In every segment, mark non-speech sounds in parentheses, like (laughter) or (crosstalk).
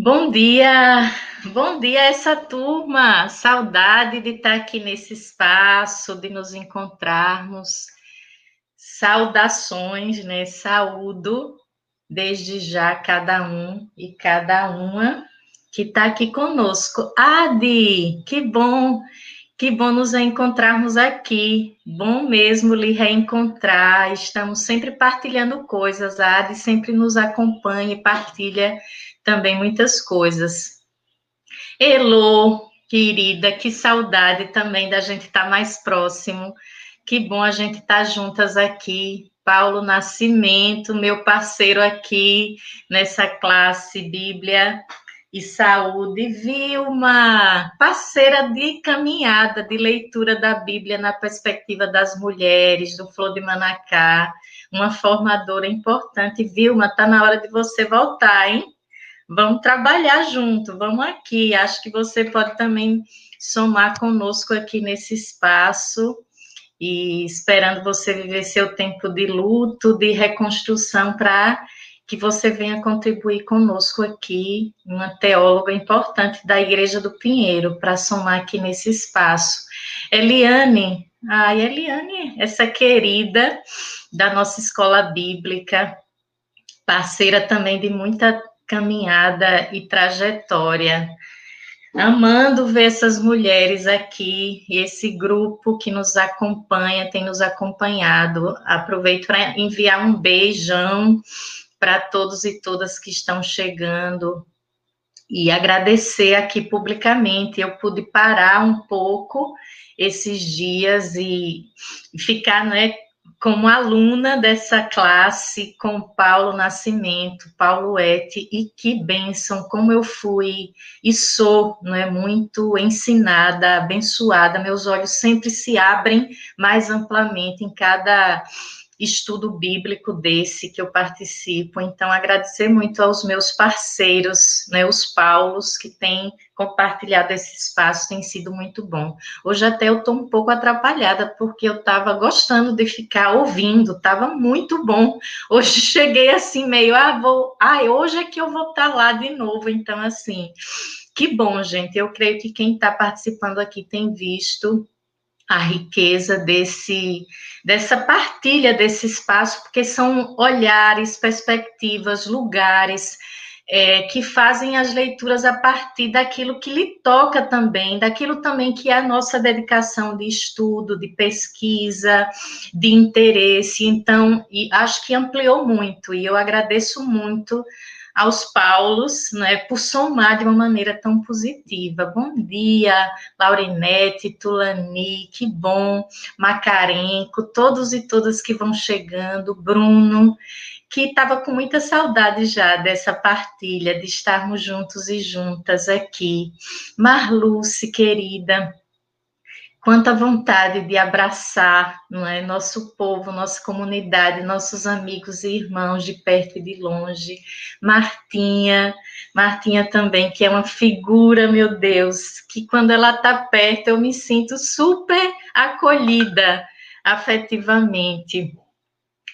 Bom dia, bom dia essa turma. Saudade de estar aqui nesse espaço, de nos encontrarmos. Saudações, né? Saúdo desde já cada um e cada uma que está aqui conosco. Adi, que bom, que bom nos encontrarmos aqui. Bom mesmo lhe reencontrar. Estamos sempre partilhando coisas. Adi sempre nos acompanha e partilha também muitas coisas. Elô, querida, que saudade também da gente estar tá mais próximo. Que bom a gente estar tá juntas aqui. Paulo Nascimento, meu parceiro aqui nessa classe Bíblia e Saúde. Vilma, parceira de caminhada, de leitura da Bíblia na perspectiva das mulheres, do Flor de Manacá, uma formadora importante. Vilma, está na hora de você voltar, hein? Vamos trabalhar junto, vamos aqui. Acho que você pode também somar conosco aqui nesse espaço e esperando você viver seu tempo de luto, de reconstrução, para que você venha contribuir conosco aqui, uma teóloga importante da Igreja do Pinheiro, para somar aqui nesse espaço. Eliane, ai, Eliane, essa querida da nossa escola bíblica, parceira também de muita caminhada e trajetória. Amando ver essas mulheres aqui e esse grupo que nos acompanha, tem nos acompanhado. Aproveito para enviar um beijão para todos e todas que estão chegando e agradecer aqui publicamente. Eu pude parar um pouco esses dias e ficar, né, como aluna dessa classe com Paulo Nascimento, Paulo Ete, e que bênção, como eu fui e sou, não é muito ensinada, abençoada, meus olhos sempre se abrem mais amplamente em cada estudo bíblico desse que eu participo. Então, agradecer muito aos meus parceiros, né, os Paulos, que têm compartilhado esse espaço, tem sido muito bom. Hoje até eu estou um pouco atrapalhada, porque eu estava gostando de ficar ouvindo, estava muito bom. Hoje (laughs) cheguei assim, meio, ah, vou, ah, hoje é que eu vou estar tá lá de novo. Então, assim, que bom, gente. Eu creio que quem está participando aqui tem visto a riqueza desse dessa partilha desse espaço, porque são olhares, perspectivas, lugares é, que fazem as leituras a partir daquilo que lhe toca também, daquilo também que é a nossa dedicação de estudo, de pesquisa, de interesse. Então, acho que ampliou muito, e eu agradeço muito aos Paulos, né, por somar de uma maneira tão positiva. Bom dia, Laurinete, Tulani, que bom, Macarenco, todos e todas que vão chegando, Bruno, que estava com muita saudade já dessa partilha, de estarmos juntos e juntas aqui. Marluce, querida, quanta vontade de abraçar não é, nosso povo, nossa comunidade, nossos amigos e irmãos de perto e de longe. Martinha, Martinha também, que é uma figura, meu Deus, que quando ela está perto eu me sinto super acolhida afetivamente.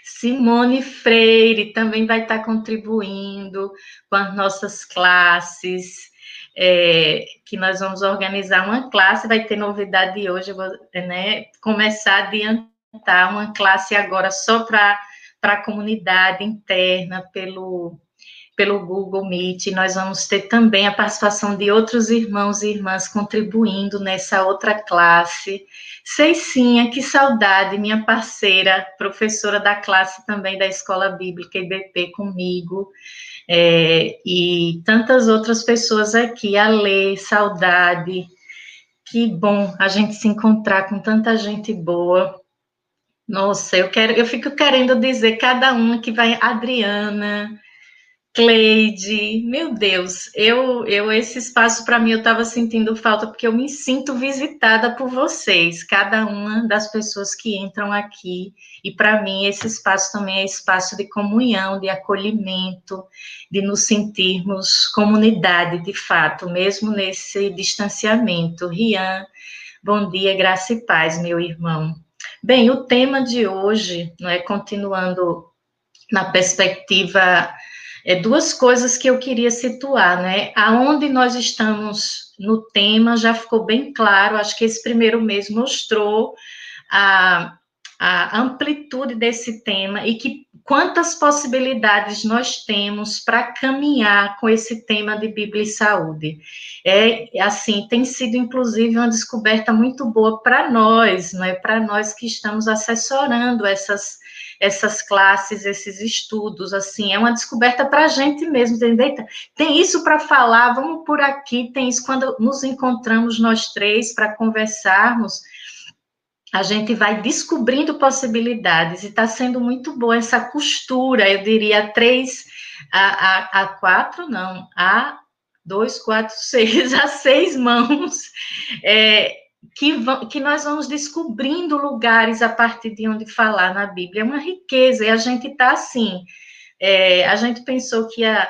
Simone Freire também vai estar contribuindo com as nossas classes é, que nós vamos organizar uma classe, vai ter novidade hoje, vou né, começar a adiantar uma classe agora só para a comunidade interna, pelo, pelo Google Meet. Nós vamos ter também a participação de outros irmãos e irmãs contribuindo nessa outra classe. Ceicinha, que saudade, minha parceira, professora da classe também da Escola Bíblica IBP comigo é, e tantas outras pessoas aqui, a saudade. Que bom a gente se encontrar com tanta gente boa. Nossa, eu quero, eu fico querendo dizer cada uma que vai, Adriana, Cleide, meu Deus, eu, eu esse espaço para mim eu estava sentindo falta porque eu me sinto visitada por vocês, cada uma das pessoas que entram aqui e para mim esse espaço também é espaço de comunhão, de acolhimento, de nos sentirmos comunidade de fato, mesmo nesse distanciamento. Rian, bom dia, graça e paz, meu irmão. Bem, o tema de hoje, não é continuando na perspectiva é, duas coisas que eu queria situar, né? Aonde nós estamos no tema já ficou bem claro, acho que esse primeiro mês mostrou a, a amplitude desse tema e que quantas possibilidades nós temos para caminhar com esse tema de Bíblia e saúde. É assim, tem sido inclusive uma descoberta muito boa para nós, não é para nós que estamos assessorando essas essas classes, esses estudos, assim, é uma descoberta para a gente mesmo, entendeu? Tem isso para falar, vamos por aqui, tem isso quando nos encontramos nós três para conversarmos, a gente vai descobrindo possibilidades e está sendo muito boa essa costura, eu diria três a, a, a quatro, não, a dois, quatro, (laughs) seis, a seis mãos, é, que, que nós vamos descobrindo lugares a partir de onde falar na Bíblia. É uma riqueza, e a gente está assim. É, a gente pensou que ia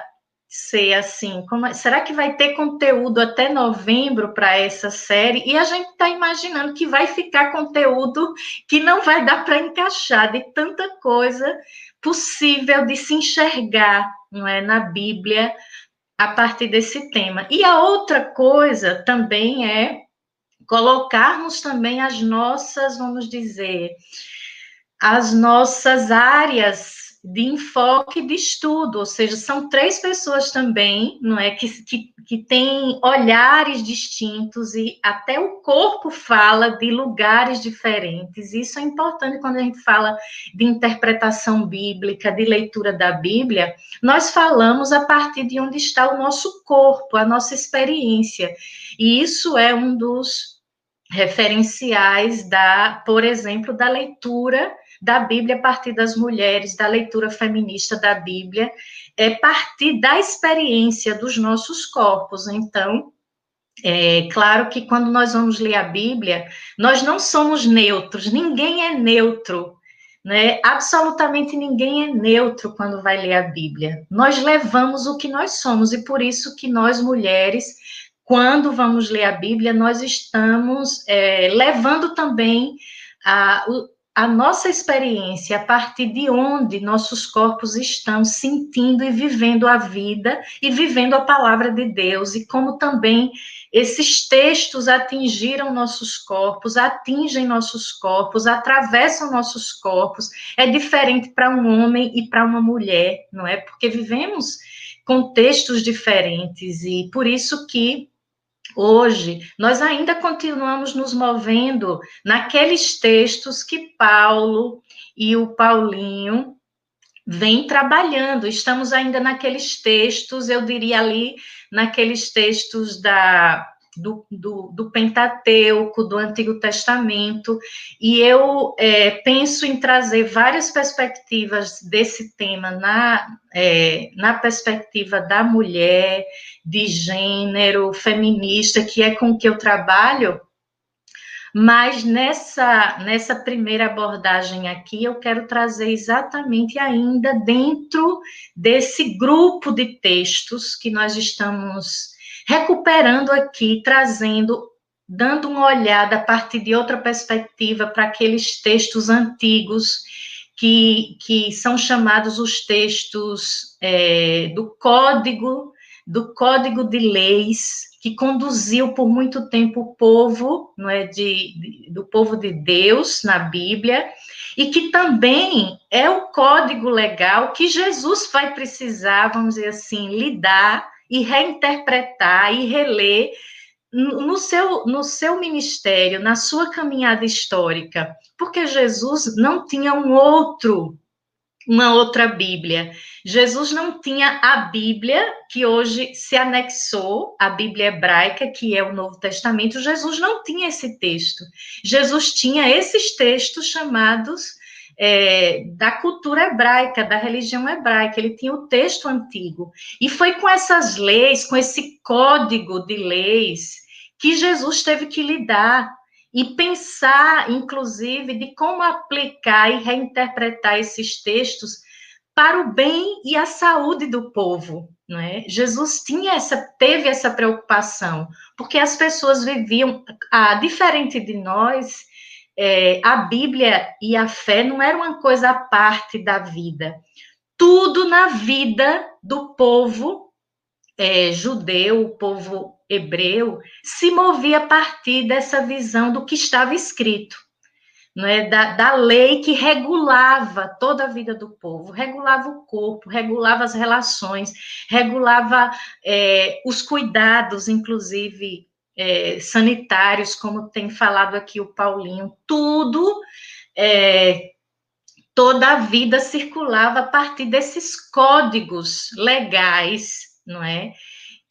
ser assim, como, é, será que vai ter conteúdo até novembro para essa série? E a gente está imaginando que vai ficar conteúdo que não vai dar para encaixar de tanta coisa possível de se enxergar, não é, na Bíblia a partir desse tema. E a outra coisa também é colocarmos também as nossas, vamos dizer, as nossas áreas de enfoque de estudo, ou seja, são três pessoas também, não é, que, que, que têm olhares distintos e até o corpo fala de lugares diferentes. Isso é importante quando a gente fala de interpretação bíblica, de leitura da Bíblia, nós falamos a partir de onde está o nosso corpo, a nossa experiência. E isso é um dos referenciais da, por exemplo, da leitura da Bíblia a partir das mulheres, da leitura feminista da Bíblia, é partir da experiência dos nossos corpos. Então, é claro que quando nós vamos ler a Bíblia, nós não somos neutros, ninguém é neutro, né? Absolutamente ninguém é neutro quando vai ler a Bíblia. Nós levamos o que nós somos e por isso que nós mulheres, quando vamos ler a Bíblia, nós estamos é, levando também a, a nossa experiência, a partir de onde nossos corpos estão sentindo e vivendo a vida e vivendo a palavra de Deus, e como também esses textos atingiram nossos corpos, atingem nossos corpos, atravessam nossos corpos. É diferente para um homem e para uma mulher, não é? Porque vivemos contextos diferentes e por isso que Hoje, nós ainda continuamos nos movendo naqueles textos que Paulo e o Paulinho vêm trabalhando. Estamos ainda naqueles textos, eu diria ali, naqueles textos da, do, do, do, Pentateuco, do Antigo Testamento, e eu é, penso em trazer várias perspectivas desse tema na, é, na perspectiva da mulher, de gênero, feminista, que é com que eu trabalho, mas nessa, nessa primeira abordagem aqui, eu quero trazer exatamente ainda dentro desse grupo de textos que nós estamos recuperando aqui, trazendo, dando uma olhada a partir de outra perspectiva para aqueles textos antigos que, que são chamados os textos é, do Código, do Código de Leis, que conduziu por muito tempo o povo, não é, de, de, do povo de Deus na Bíblia, e que também é o código legal que Jesus vai precisar, vamos dizer assim, lidar e reinterpretar e reler no seu, no seu ministério, na sua caminhada histórica, porque Jesus não tinha um outro, uma outra Bíblia. Jesus não tinha a Bíblia que hoje se anexou, a Bíblia hebraica, que é o Novo Testamento. Jesus não tinha esse texto. Jesus tinha esses textos chamados é, da cultura hebraica, da religião hebraica, ele tinha o texto antigo. E foi com essas leis, com esse código de leis, que Jesus teve que lidar e pensar, inclusive, de como aplicar e reinterpretar esses textos para o bem e a saúde do povo, não é? Jesus tinha essa, teve essa preocupação, porque as pessoas viviam, ah, diferente de nós, é, a Bíblia e a fé não era uma coisa à parte da vida. tudo na vida do povo é, judeu, o povo hebreu, se movia a partir dessa visão do que estava escrito é da, da lei que regulava toda a vida do povo, regulava o corpo, regulava as relações, regulava é, os cuidados, inclusive é, sanitários, como tem falado aqui o Paulinho, tudo, é, toda a vida circulava a partir desses códigos legais, não é?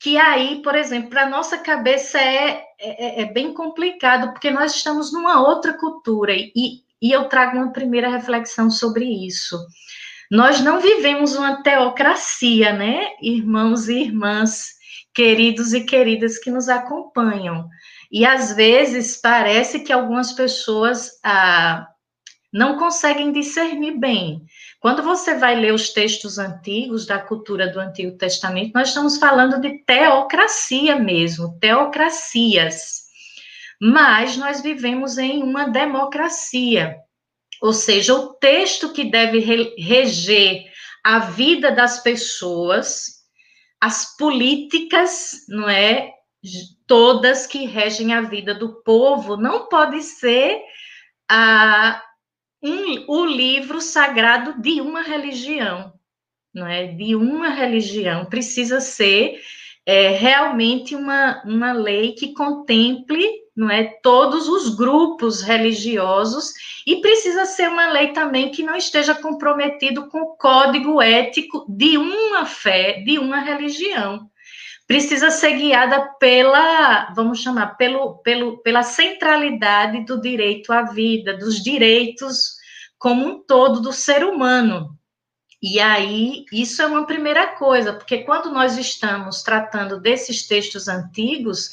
que aí, por exemplo, para a nossa cabeça é, é, é, bem complicado, porque nós estamos numa outra cultura, e, e eu trago uma primeira reflexão sobre isso. Nós não vivemos uma teocracia, né, irmãos e irmãs, queridos e queridas que nos acompanham. E às vezes parece que algumas pessoas ah, não conseguem discernir bem quando você vai ler os textos antigos da cultura do Antigo Testamento, nós estamos falando de teocracia mesmo, teocracias. Mas nós vivemos em uma democracia. Ou seja, o texto que deve reger a vida das pessoas, as políticas, não é? Todas que regem a vida do povo, não pode ser a, um, o livro sagrado de uma religião, não é? De uma religião precisa ser é, realmente uma, uma lei que contemple, não é, todos os grupos religiosos e precisa ser uma lei também que não esteja comprometido com o código ético de uma fé, de uma religião precisa ser guiada pela, vamos chamar, pelo, pelo, pela centralidade do direito à vida, dos direitos como um todo do ser humano. E aí, isso é uma primeira coisa, porque quando nós estamos tratando desses textos antigos,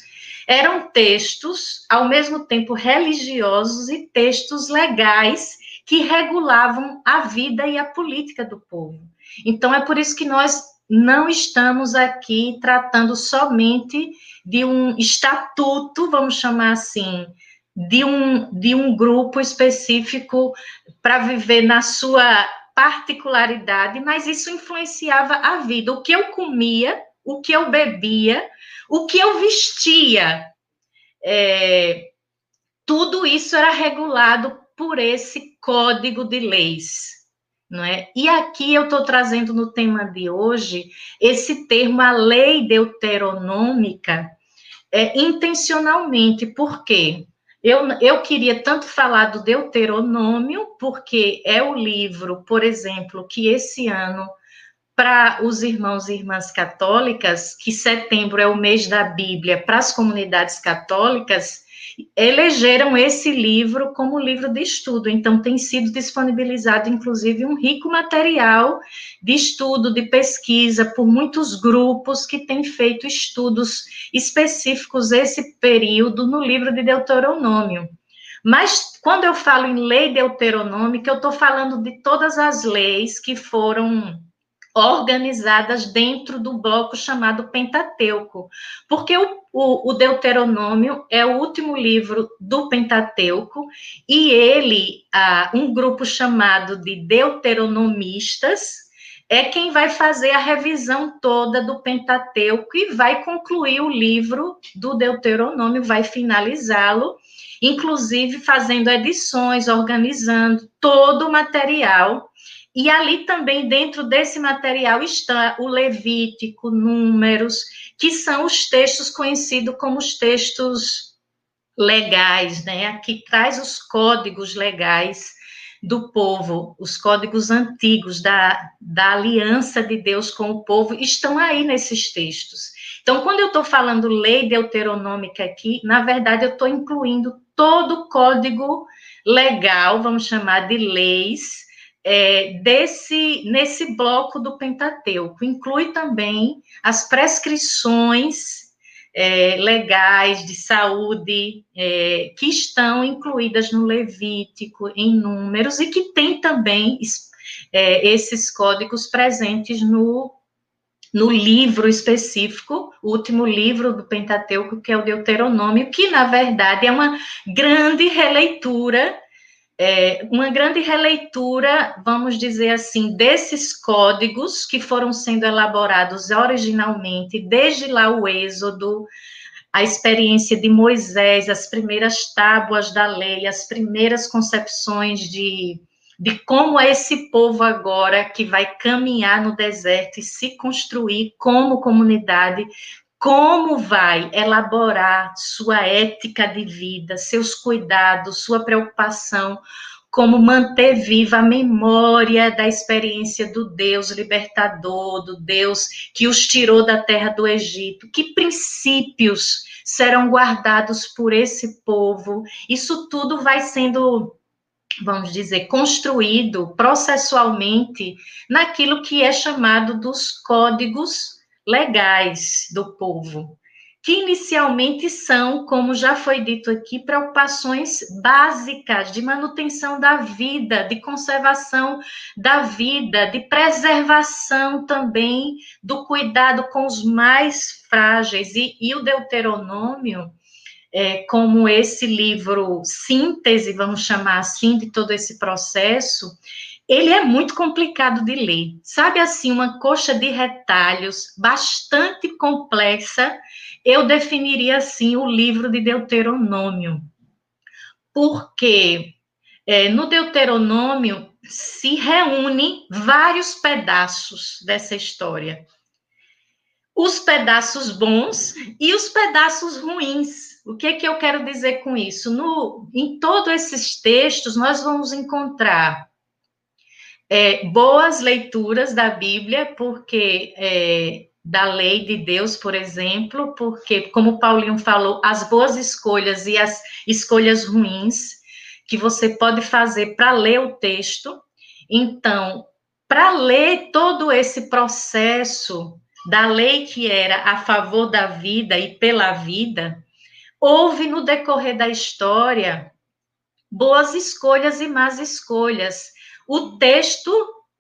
eram textos, ao mesmo tempo religiosos e textos legais que regulavam a vida e a política do povo. Então, é por isso que nós não estamos aqui tratando somente de um estatuto, vamos chamar assim, de um, de um grupo específico para viver na sua particularidade, mas isso influenciava a vida. O que eu comia, o que eu bebia, o que eu vestia, é, tudo isso era regulado por esse código de leis não é? E aqui eu estou trazendo no tema de hoje esse termo, a lei deuteronômica, é, intencionalmente, por quê? Eu, eu queria tanto falar do Deuteronômio, porque é o livro, por exemplo, que esse ano, para os irmãos e irmãs católicas, que setembro é o mês da Bíblia para as comunidades católicas, elegeram esse livro como livro de estudo. Então, tem sido disponibilizado, inclusive, um rico material de estudo, de pesquisa, por muitos grupos que têm feito estudos específicos esse período no livro de Deuteronômio. Mas, quando eu falo em lei deuteronômica, eu estou falando de todas as leis que foram organizadas dentro do bloco chamado Pentateuco, porque o, o, o, Deuteronômio é o último livro do Pentateuco e ele, ah, um grupo chamado de Deuteronomistas, é quem vai fazer a revisão toda do Pentateuco e vai concluir o livro do Deuteronômio, vai finalizá-lo, inclusive fazendo edições, organizando todo o material. E ali também, dentro desse material, está o Levítico, Números, que são os textos conhecidos como os textos legais, né? Que traz os códigos legais do povo, os códigos antigos da, da aliança de Deus com o povo, estão aí nesses textos. Então, quando eu estou falando lei deuteronômica aqui, na verdade, eu estou incluindo todo o código legal, vamos chamar de leis, é, desse nesse bloco do Pentateuco. Inclui também as prescrições é, legais de saúde é, que estão incluídas no Levítico, em números, e que tem também é, esses códigos presentes no, no livro específico, o último livro do Pentateuco, que é o Deuteronômio, que, na verdade, é uma grande releitura é, uma grande releitura, vamos dizer assim, desses códigos que foram sendo elaborados originalmente, desde lá o Êxodo, a experiência de Moisés, as primeiras tábuas da lei, as primeiras concepções de, de como é esse povo agora que vai caminhar no deserto e se construir como comunidade, como vai elaborar sua ética de vida, seus cuidados, sua preocupação, como manter viva a memória da experiência do Deus libertador, do Deus que os tirou da terra do Egito. Que princípios serão guardados por esse povo? Isso tudo vai sendo vamos dizer, construído processualmente naquilo que é chamado dos códigos legais do povo, que inicialmente são, como já foi dito aqui, preocupações básicas de manutenção da vida, de conservação da vida, de preservação também do cuidado com os mais frágeis. E, e o Deuteronômio, é, como esse livro síntese, vamos chamar assim, de todo esse processo, ele é muito complicado de ler. Sabe assim, uma coxa de retalhos bastante complexa. Eu definiria assim o livro de Deuteronômio. Porque é, no Deuteronômio se reúne vários pedaços dessa história. Os pedaços bons e os pedaços ruins. O que, é que eu quero dizer com isso? No, em todos esses textos, nós vamos encontrar é, boas leituras da Bíblia, porque é, da lei de Deus, por exemplo, porque, como Paulinho falou, as boas escolhas e as escolhas ruins que você pode fazer para ler o texto. Então, para ler todo esse processo da lei que era a favor da vida e pela vida, houve no decorrer da história boas escolhas e más escolhas o texto,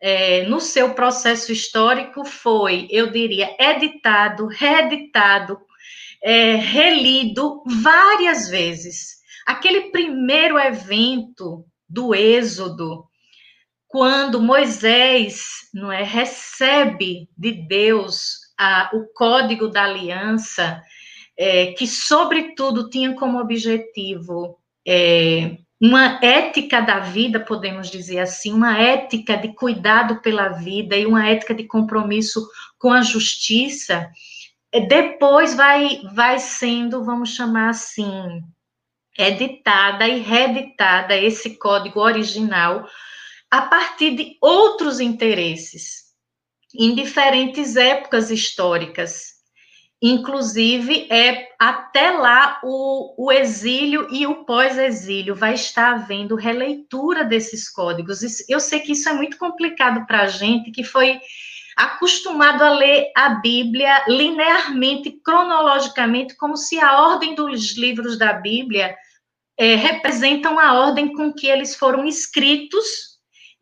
é, no seu processo histórico, foi, eu diria, editado, reeditado, é, relido várias vezes. Aquele primeiro evento do Êxodo, quando Moisés não é, recebe de Deus a, o código da aliança, é, que, sobretudo, tinha como objetivo é, uma ética da vida, podemos dizer assim, uma ética de cuidado pela vida e uma ética de compromisso com a justiça, é, depois vai, vai sendo, vamos chamar assim, editada e reeditada esse código original a partir de outros interesses, em diferentes épocas históricas. Inclusive, é até lá o, o exílio e o pós-exílio vai estar havendo releitura desses códigos. Eu sei que isso é muito complicado para a gente que foi acostumado a ler a Bíblia linearmente, cronologicamente, como se a ordem dos livros da Bíblia é, representam a ordem com que eles foram escritos,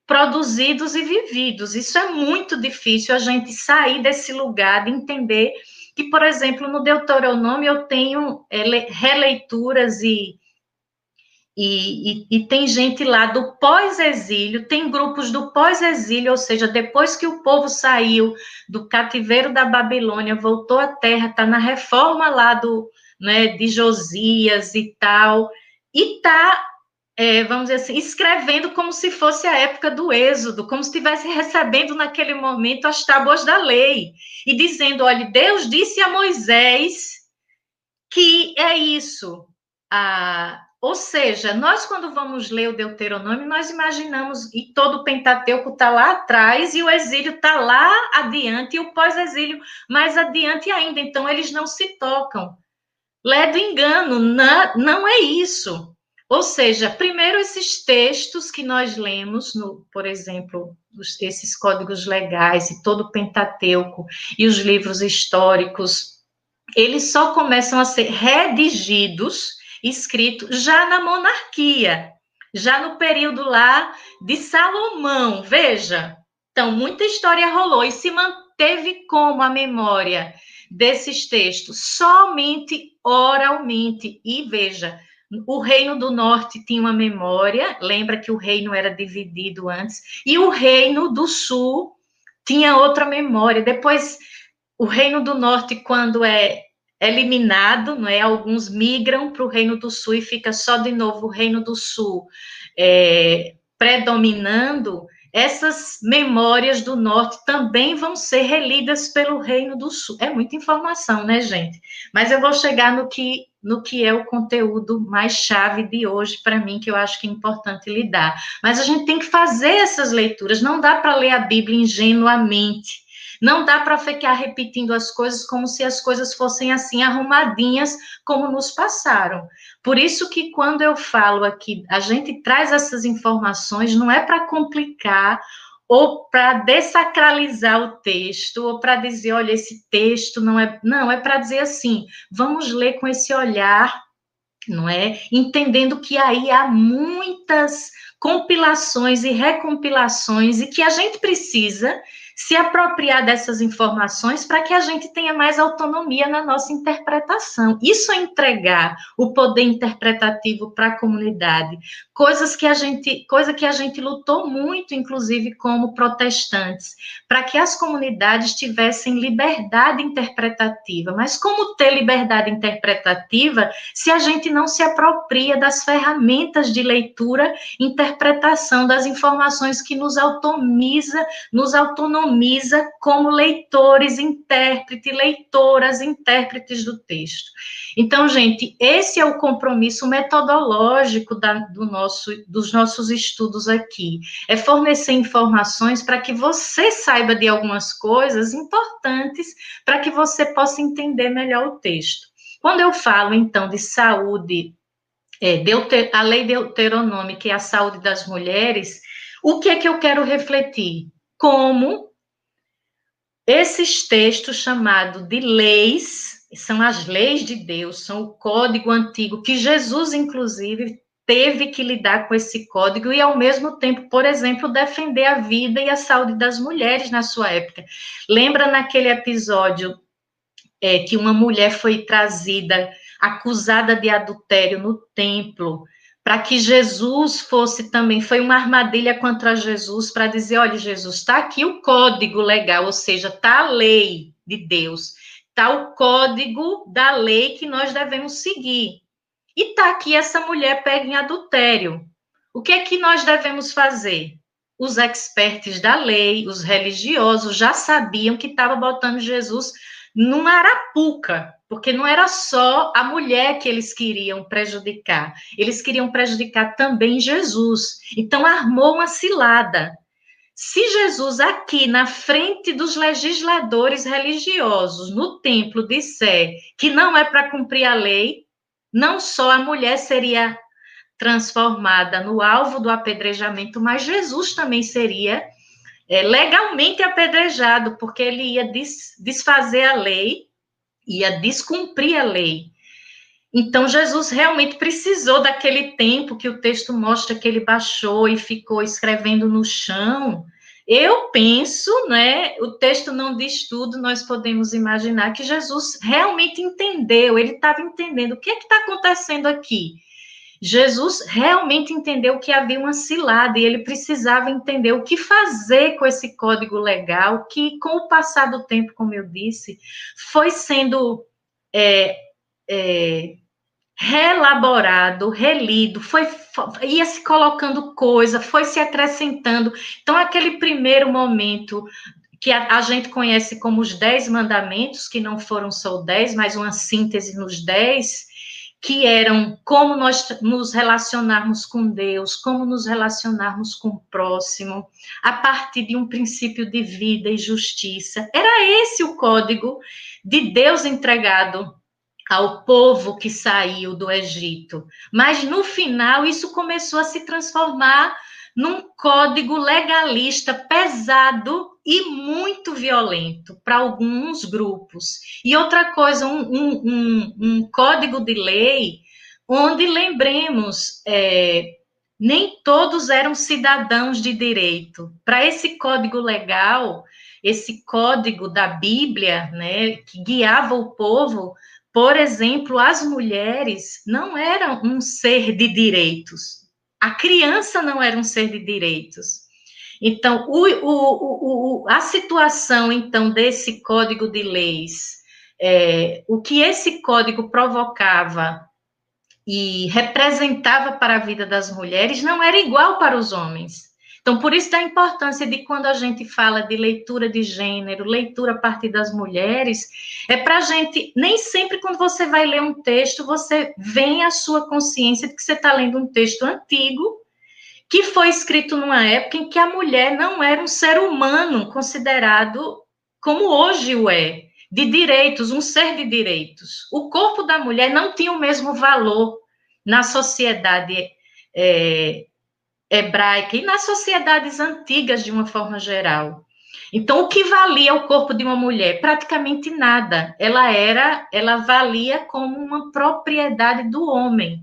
produzidos e vividos. Isso é muito difícil a gente sair desse lugar de entender que, por exemplo, no Deuteronômio eu tenho é, releituras e, e, e, e, tem gente lá do pós-exílio, tem grupos do pós-exílio, ou seja, depois que o povo saiu do cativeiro da Babilônia, voltou à terra, está na reforma lá do, né, de Josias e tal, e está é, vamos dizer assim, escrevendo como se fosse a época do Êxodo, como se estivesse recebendo naquele momento as tábuas da lei, e dizendo: olha, Deus disse a Moisés que é isso. Ah, ou seja, nós, quando vamos ler o Deuteronômio, nós imaginamos, e todo o Pentateuco está lá atrás, e o exílio está lá adiante, e o pós-exílio mais adiante ainda. Então, eles não se tocam. Ledo engano, não, não é isso. Ou seja, primeiro esses textos que nós lemos, no, por exemplo, os, esses códigos legais e todo o Pentateuco e os livros históricos, eles só começam a ser redigidos, escritos já na monarquia, já no período lá de Salomão. Veja, então muita história rolou e se manteve como a memória desses textos somente oralmente. E veja, O reino do norte tinha uma memória, lembra que o reino era dividido antes, e o reino do sul tinha outra memória. Depois, o reino do norte, quando é eliminado, não é? Alguns migram para o reino do sul e fica só de novo o reino do sul é, predominando essas memórias do norte também vão ser relidas pelo Reino do Sul. É muita informação, né, gente? Mas eu vou chegar no que, no que é o conteúdo mais chave de hoje para mim, que eu acho que é importante lidar. Mas a gente tem que fazer essas leituras, não dá para ler a Bíblia ingenuamente. Não dá para ficar repetindo as coisas como se as coisas fossem assim arrumadinhas como nos passaram. Por isso que quando eu falo aqui, a gente traz essas informações não é para complicar ou para desacralizar o texto, ou para dizer, olha, esse texto não é. Não, é para dizer assim, vamos ler com esse olhar, não é? Entendendo que aí há muitas compilações e recompilações e que a gente precisa se apropriar dessas informações para que a gente tenha mais autonomia na nossa interpretação. Isso é entregar o poder interpretativo para a comunidade, coisas que a gente, coisa que a gente lutou muito, inclusive como protestantes, para que as comunidades tivessem liberdade interpretativa. Mas como ter liberdade interpretativa se a gente não se apropria das ferramentas de leitura, interpretação das informações que nos autonomiza, nos autonomiza como leitores, intérprete, leitoras, intérpretes do texto. Então, gente, esse é o compromisso metodológico da, do nosso, dos nossos estudos aqui. É fornecer informações para que você saiba de algumas coisas importantes para que você possa entender melhor o texto. Quando eu falo, então, de saúde, é, Deuter, a lei deuteronômica e a saúde das mulheres, o que é que eu quero refletir? Como esses textos chamados de leis, são as leis de Deus, são o código antigo, que Jesus, inclusive, teve que lidar com esse código e, ao mesmo tempo, por exemplo, defender a vida e a saúde das mulheres na sua época. Lembra naquele episódio é, que uma mulher foi trazida acusada de adultério no templo? Para que Jesus fosse também, foi uma armadilha contra Jesus para dizer, olha, Jesus, está aqui o código legal, ou seja, está a lei de Deus, está o código da lei que nós devemos seguir. E está aqui essa mulher pega em adultério. O que é que nós devemos fazer? Os expertos da lei, os religiosos, já sabiam que estava botando Jesus numa arapuca, porque não era só a mulher que eles queriam prejudicar, eles queriam prejudicar também Jesus. Então armou uma cilada. Se Jesus aqui na frente dos legisladores religiosos no templo disser que não é para cumprir a lei, não só a mulher seria transformada no alvo do apedrejamento, mas Jesus também seria é, legalmente apedrejado, porque ele ia des, desfazer a lei, ia descumprir a lei. Então, Jesus realmente precisou daquele tempo que o texto mostra que ele baixou e ficou escrevendo no chão. Eu penso, né? O texto não diz tudo, nós podemos imaginar que Jesus realmente entendeu, ele estava entendendo o que é está acontecendo aqui. Jesus realmente entendeu que havia uma cilada e ele precisava entender o que fazer com esse código legal, que com o passar do tempo, como eu disse, foi sendo é, é, reelaborado, relido, foi ia se colocando coisa, foi se acrescentando. Então, aquele primeiro momento que a, a, gente conhece como os dez mandamentos, que não foram só dez, mas uma síntese nos dez, que eram como nós nos relacionarmos com Deus, como nos relacionarmos com o próximo, a partir de um princípio de vida e justiça. Era esse o código de Deus entregado ao povo que saiu do Egito. Mas no final isso começou a se transformar num código legalista pesado e muito violento para alguns grupos. E outra coisa, um, um, um, um código de lei onde, lembremos, é, nem todos eram cidadãos de direito. Para esse código legal, esse código da Bíblia, né, que guiava o povo, por exemplo, as mulheres não eram um ser de direitos. A criança não era um ser de direitos. Então, o, o, o, a situação, então, desse código de leis, é, o que esse código provocava e representava para a vida das mulheres não era igual para os homens. Então, por isso da importância de quando a gente fala de leitura de gênero, leitura a partir das mulheres, é para a gente, nem sempre quando você vai ler um texto, você vem a sua consciência de que você está lendo um texto antigo, que foi escrito numa época em que a mulher não era um ser humano considerado como hoje o é, de direitos, um ser de direitos. O corpo da mulher não tinha o mesmo valor na sociedade é, hebraica e nas sociedades antigas de uma forma geral. Então, o que valia o corpo de uma mulher? Praticamente nada. Ela era, ela valia como uma propriedade do homem.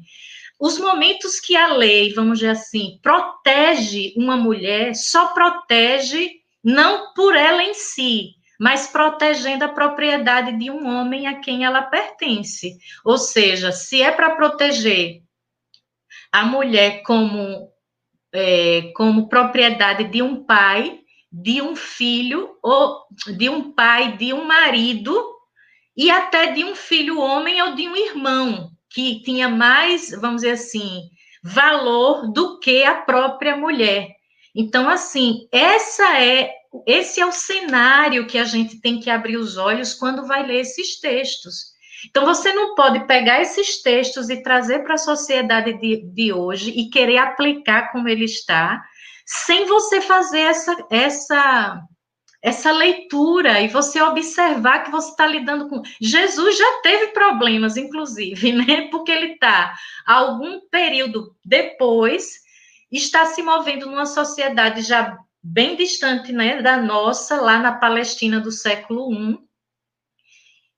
Os momentos que a lei, vamos dizer assim, protege uma mulher, só protege não por ela em si, mas protegendo a propriedade de um homem a quem ela pertence. Ou seja, se é para proteger a mulher como é, como propriedade de um pai, de um filho, ou de um pai, de um marido, e até de um filho homem ou de um irmão, que tinha mais, vamos dizer assim, valor do que a própria mulher. Então, assim, essa é esse é o cenário que a gente tem que abrir os olhos quando vai ler esses textos. Então, você não pode pegar esses textos e trazer para a sociedade de, de hoje e querer aplicar como ele está, sem você fazer essa, essa, essa leitura e você observar que você está lidando com. Jesus já teve problemas, inclusive, (laughs) né? Porque ele está, algum período depois, está se movendo numa sociedade já bem distante né, da nossa, lá na Palestina do século I,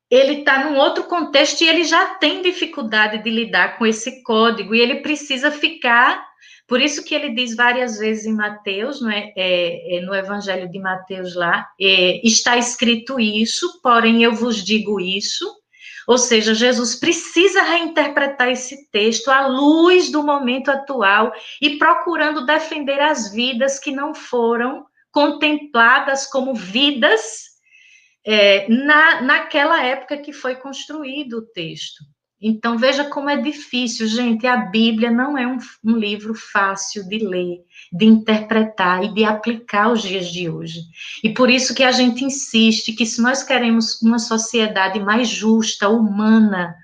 ele está num outro contexto e ele já tem dificuldade de lidar com esse código e ele precisa ficar. Por isso que ele diz várias vezes em Mateus, não é, é, é no Evangelho de Mateus lá, é, está escrito isso, porém eu vos digo isso. Ou seja, Jesus precisa reinterpretar esse texto à luz do momento atual e procurando defender as vidas que não foram contempladas como vidas é, na, naquela época que foi construído o texto. Então, veja como é difícil, gente. A Bíblia não é um, um, livro fácil de ler, de interpretar e de aplicar aos dias de hoje. E por isso que a gente insiste que, se nós queremos uma sociedade mais justa, humana,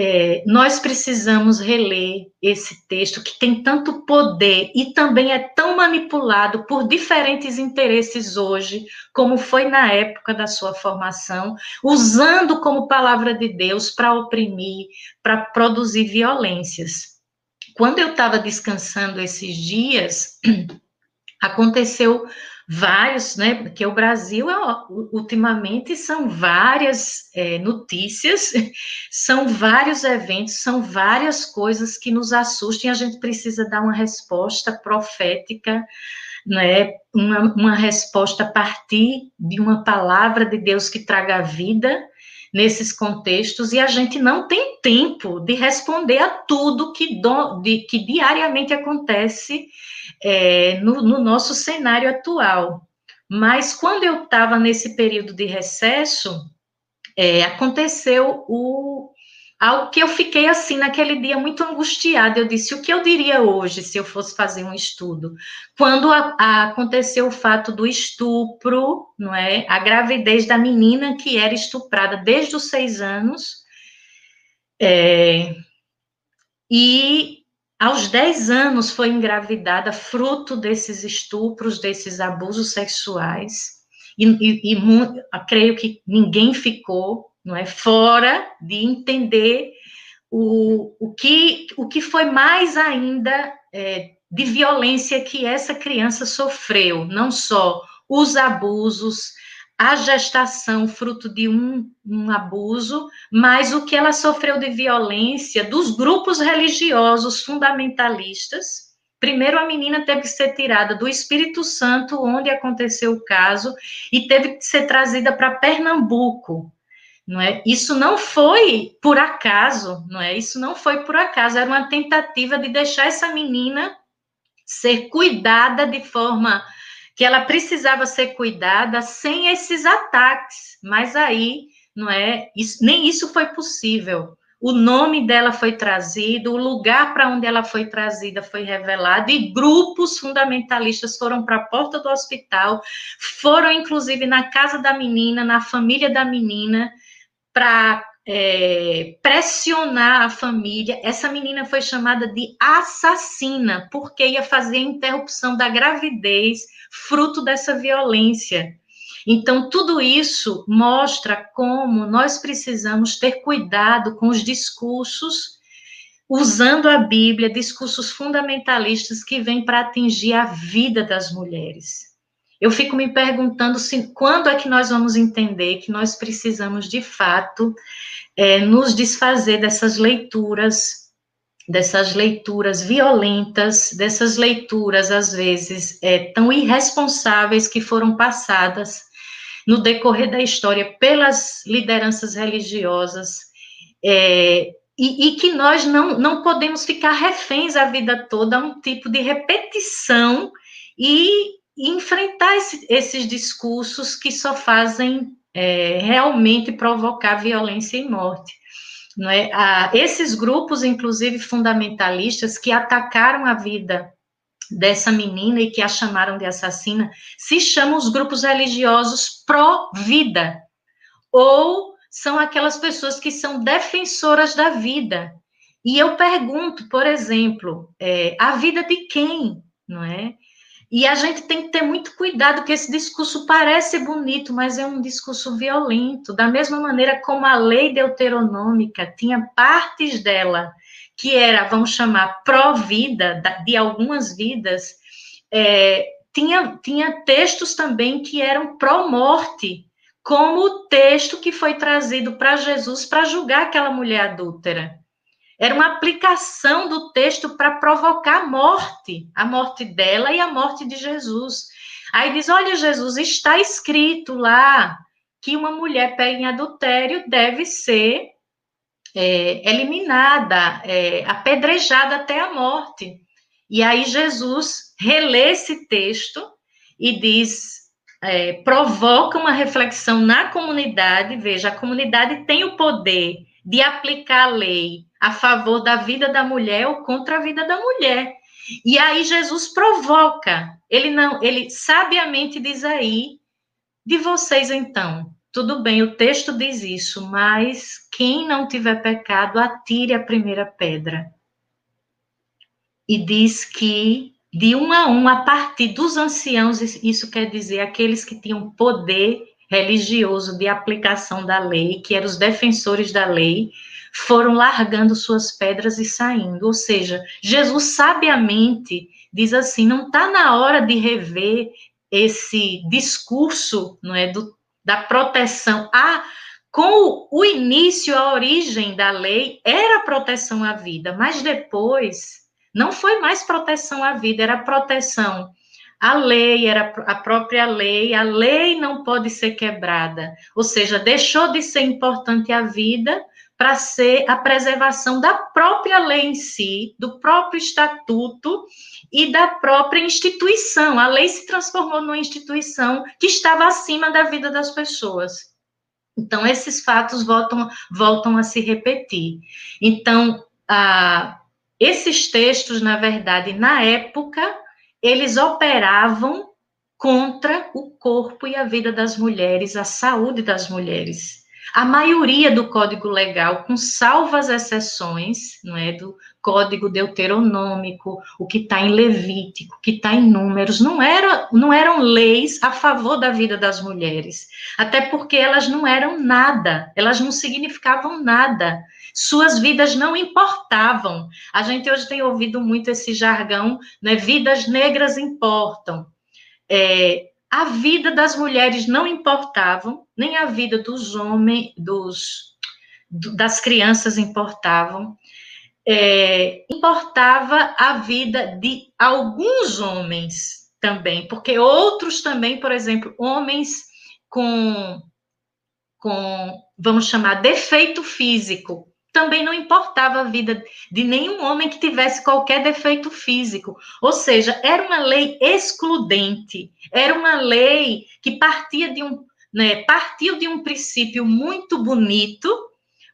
é, nós precisamos reler esse texto que tem tanto poder e também é tão manipulado por diferentes interesses hoje, como foi na época da sua formação, usando como palavra de Deus para oprimir, para produzir violências. Quando eu estava descansando esses dias, (clears throat) aconteceu vários, né? Porque o Brasil, ultimamente, são várias é, notícias, (laughs) são vários eventos, são várias coisas que nos assustam e a gente precisa dar uma resposta profética, né? Uma, uma resposta a partir de uma palavra de Deus que traga vida nesses contextos e a gente não tem tempo de responder a tudo que, do, de, que diariamente acontece é, no, no nosso cenário atual. Mas quando eu estava nesse período de recesso, é, aconteceu o, algo que eu fiquei assim naquele dia muito angustiada. Eu disse: o que eu diria hoje se eu fosse fazer um estudo? Quando a, a, aconteceu o fato do estupro, não é? A gravidez da menina que era estuprada desde os seis anos. É, e aos 10 anos foi engravidada fruto desses estupros, desses abusos sexuais, e, e, e creio que ninguém ficou não é, fora de entender o, o, que, o que foi mais ainda é, de violência que essa criança sofreu, não só os abusos, a gestação fruto de um, um, abuso, mas o que ela sofreu de violência dos grupos religiosos fundamentalistas. Primeiro, a menina teve que ser tirada do Espírito Santo, onde aconteceu o caso, e teve que ser trazida para Pernambuco, não é? Isso não foi por acaso, não é? Isso não foi por acaso, era uma tentativa de deixar essa menina ser cuidada de forma que ela precisava ser cuidada sem esses ataques. Mas aí, não é? Isso, nem isso foi possível. O nome dela foi trazido, o lugar para onde ela foi trazida foi revelado, e grupos fundamentalistas foram para a porta do hospital, foram inclusive na casa da menina, na família da menina, para é, pressionar a família. Essa menina foi chamada de assassina, porque ia fazer a interrupção da gravidez, fruto dessa violência. Então, tudo isso mostra como nós precisamos ter cuidado com os discursos, usando a Bíblia, discursos fundamentalistas que vêm para atingir a vida das mulheres. Eu fico me perguntando se, quando é que nós vamos entender que nós precisamos, de fato, é, nos desfazer dessas leituras, dessas leituras violentas, dessas leituras, às vezes, é, tão irresponsáveis que foram passadas no decorrer da história pelas lideranças religiosas, é, e, e, que nós não, não podemos ficar reféns a vida toda a um tipo de repetição e e enfrentar esse, esses discursos que só fazem é, realmente provocar violência e morte. Não é? Esses grupos, inclusive fundamentalistas, que atacaram a vida dessa menina e que a chamaram de assassina, se chamam os grupos religiosos pró-vida, ou são aquelas pessoas que são defensoras da vida. E eu pergunto, por exemplo, é, a vida de quem, não é? E a gente tem que ter muito cuidado, que esse discurso parece bonito, mas é um discurso violento. Da mesma maneira como a lei deuteronômica tinha partes dela que era, vamos chamar, pró-vida, de algumas vidas, é, tinha, tinha textos também que eram pró-morte, como o texto que foi trazido para Jesus para julgar aquela mulher adúltera. Era uma aplicação do texto para provocar a morte, a morte dela e a morte de Jesus. Aí diz: Olha, Jesus, está escrito lá que uma mulher pega em adultério deve ser é, eliminada, é, apedrejada até a morte. E aí Jesus relê esse texto e diz, é, provoca uma reflexão na comunidade. Veja, a comunidade tem o poder de aplicar a lei a favor da vida da mulher ou contra a vida da mulher. E aí Jesus provoca. Ele não, ele sabiamente diz aí de vocês então. Tudo bem, o texto diz isso, mas quem não tiver pecado, atire a primeira pedra. E diz que de um a um, a partir dos anciãos, isso quer dizer aqueles que tinham poder religioso de aplicação da lei, que eram os defensores da lei, foram largando suas pedras e saindo. Ou seja, Jesus sabiamente diz assim: não está na hora de rever esse discurso, não é, do, da proteção. Ah, com o início, a origem da lei era proteção à vida, mas depois não foi mais proteção à vida, era proteção à lei, era a própria lei, a lei não pode ser quebrada. Ou seja, deixou de ser importante a vida para ser a preservação da própria lei em si, do próprio estatuto e da própria instituição. A lei se transformou numa instituição que estava acima da vida das pessoas. Então, esses fatos voltam, voltam a se repetir. Então, esses textos, na verdade, na época, eles operavam contra o corpo e a vida das mulheres, a saúde das mulheres. A maioria do Código Legal, com salvas exceções, não é, do Código Deuteronômico, o que está em Levítico, o que está em Números, não, era, não eram leis a favor da vida das mulheres, até porque elas não eram nada, elas não significavam nada, suas vidas não importavam. A gente hoje tem ouvido muito esse jargão, né, vidas negras importam. É, a vida das mulheres não importavam, nem a vida dos homens, dos, das crianças importavam. É, importava a vida de alguns homens também, porque outros também, por exemplo, homens com com, vamos chamar, defeito físico. Também não importava a vida de nenhum homem que tivesse qualquer defeito físico. Ou seja, era uma lei excludente, era uma lei que partia de um, né, partiu de um princípio muito bonito,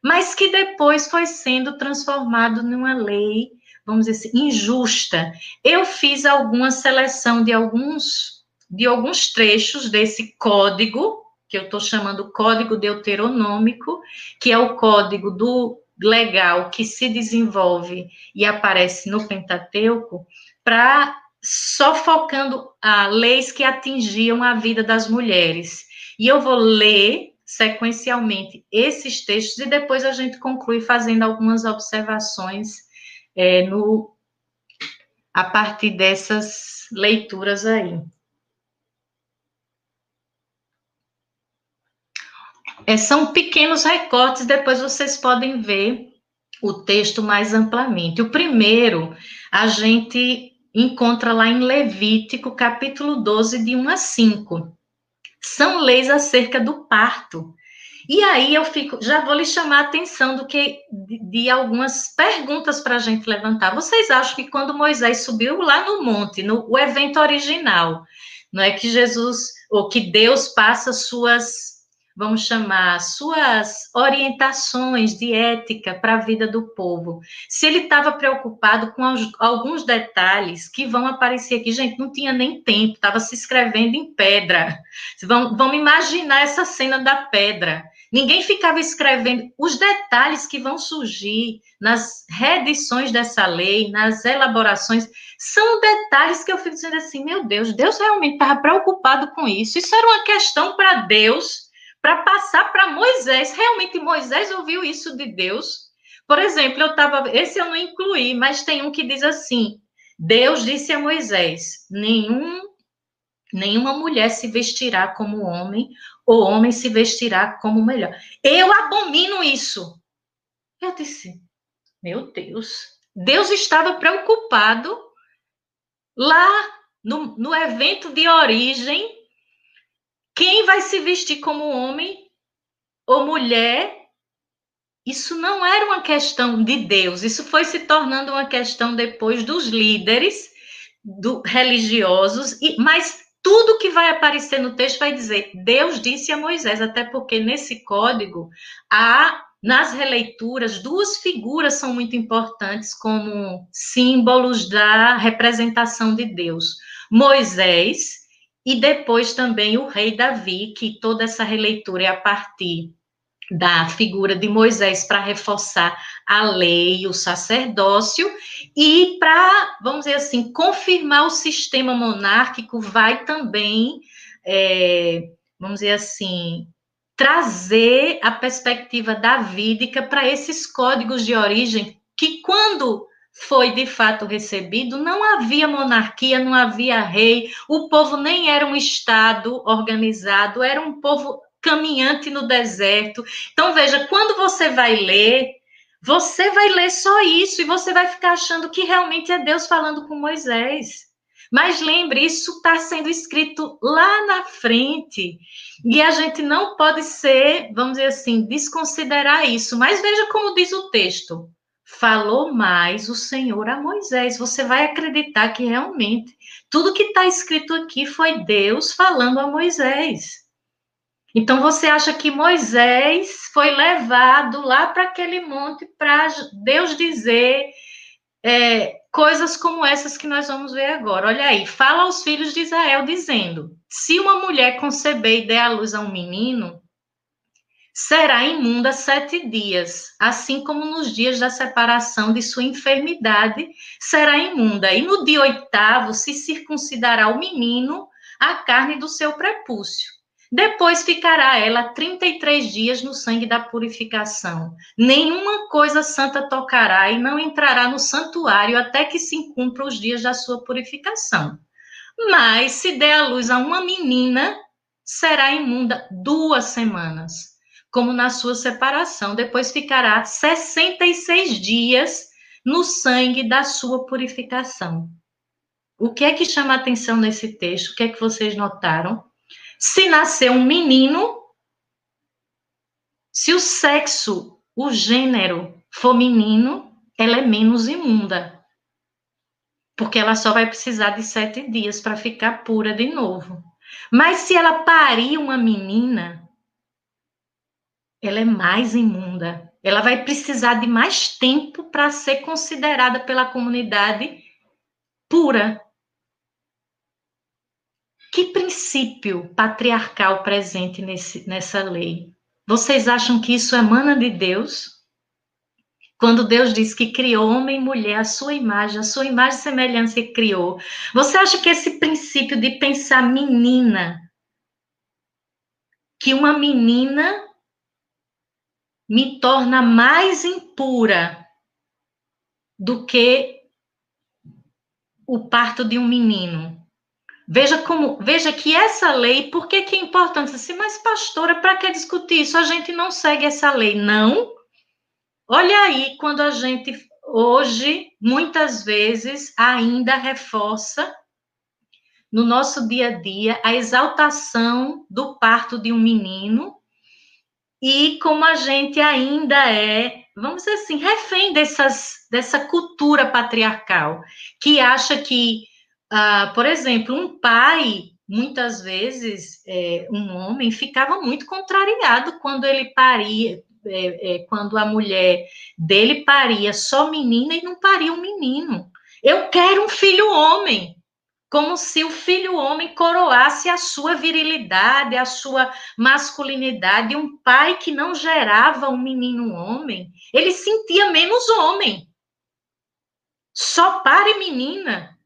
mas que depois foi sendo transformado numa lei, vamos dizer assim, injusta. Eu fiz alguma seleção de alguns de alguns trechos desse código que eu estou chamando Código Deuteronômico, que é o código do legal que se desenvolve e aparece no Pentateuco, para só focando a leis que atingiam a vida das mulheres. E eu vou ler sequencialmente esses textos e depois a gente conclui fazendo algumas observações é, no, a partir dessas leituras aí. É, são pequenos recortes, depois vocês podem ver o texto mais amplamente. O primeiro, a gente encontra lá em Levítico, capítulo 12, de 1 a 5. São leis acerca do parto. E aí eu fico, já vou lhe chamar a atenção do que de, de algumas perguntas para a gente levantar. Vocês acham que quando Moisés subiu lá no monte, no o evento original, não é que Jesus ou que Deus passa suas vamos chamar, suas orientações de ética para a vida do povo. Se ele estava preocupado com alguns detalhes que vão aparecer aqui, gente, não tinha nem tempo, estava se escrevendo em pedra. Vamos imaginar essa cena da pedra. Ninguém ficava escrevendo os detalhes que vão surgir nas reedições dessa lei, nas elaborações, são detalhes que eu fico dizendo assim, meu Deus, Deus realmente estava preocupado com isso. Isso era uma questão para Deus para passar para Moisés. Realmente Moisés ouviu isso de Deus. Por exemplo, eu estava, esse eu não incluí, mas tem um que diz assim: Deus disse a Moisés: nenhum, nenhuma mulher se vestirá como homem, ou homem se vestirá como mulher. Eu abomino isso. Eu disse: meu Deus, Deus estava preocupado lá no, no evento de origem quem vai se vestir como homem ou mulher? Isso não era uma questão de Deus, isso foi se tornando uma questão depois dos líderes do, religiosos, e, mas tudo que vai aparecer no texto vai dizer Deus disse a Moisés, até porque nesse código há nas releituras duas figuras são muito importantes como símbolos da representação de Deus. Moisés e depois também o rei Davi, que toda essa releitura é a partir da figura de Moisés para reforçar a lei, o sacerdócio, e para, vamos dizer assim, confirmar o sistema monárquico, vai também, é, vamos dizer assim, trazer a perspectiva davídica para esses códigos de origem que, quando foi de fato recebido, não havia monarquia, não havia rei, o povo nem era um estado organizado, era um povo caminhante no deserto. Então, veja, quando você vai ler, você vai ler só isso e você vai ficar achando que realmente é Deus falando com Moisés. Mas lembre, isso está sendo escrito lá na frente. E a gente não pode ser, vamos dizer assim, desconsiderar isso. Mas veja como diz o texto falou mais o Senhor a Moisés. Você vai acreditar que realmente tudo que está escrito aqui foi Deus falando a Moisés. Então você acha que Moisés foi levado lá para aquele monte para Deus dizer é, coisas como essas que nós vamos ver agora. Olha aí, fala aos filhos de Israel dizendo: se uma mulher conceber e der à luz a um menino, será imunda sete dias, assim como nos dias da separação de sua enfermidade, será imunda. E no dia oitavo se circuncidará o menino a carne do seu prepúcio. Depois ficará ela 33 dias no sangue da purificação. Nenhuma coisa santa tocará e não entrará no santuário até que se cumpram os dias da sua purificação. Mas se der à luz a uma menina, será imunda duas semanas como na sua separação. Depois ficará 66 dias no sangue da sua purificação. O que é que chama a atenção nesse texto? O que é que vocês notaram? Se nascer um menino, Se o sexo, o gênero for menino, ela é menos imunda. Porque ela só vai precisar de sete dias para ficar pura de novo. Mas se ela parir uma menina, ela é mais imunda. Ela vai precisar de mais tempo para ser considerada pela comunidade pura. Que princípio patriarcal presente nesse, nessa lei? Vocês acham que isso emana de Deus? Quando Deus diz que criou homem e mulher, a sua imagem, a sua imagem e semelhança criou. Você acha que esse princípio de pensar menina, que uma menina me torna mais impura do que o parto de um menino? Veja como, veja que essa lei, por que, que é importante? Assim, mas pastora, para que discutir isso? A gente não segue essa lei. Não. Olha aí, quando a gente hoje, muitas vezes, ainda reforça no nosso dia a dia a exaltação do parto de um menino e como a gente ainda é, vamos dizer assim, refém dessas, dessa cultura patriarcal, que acha que ah, por exemplo, um pai, muitas vezes, é, um homem, ficava muito contrariado quando ele paria, é, é, quando a mulher dele paria só menina e não paria um menino. Eu quero um filho homem, como se o filho homem coroasse a sua virilidade, a sua masculinidade. Um pai que não gerava um menino homem, ele sentia menos homem. Só pare menina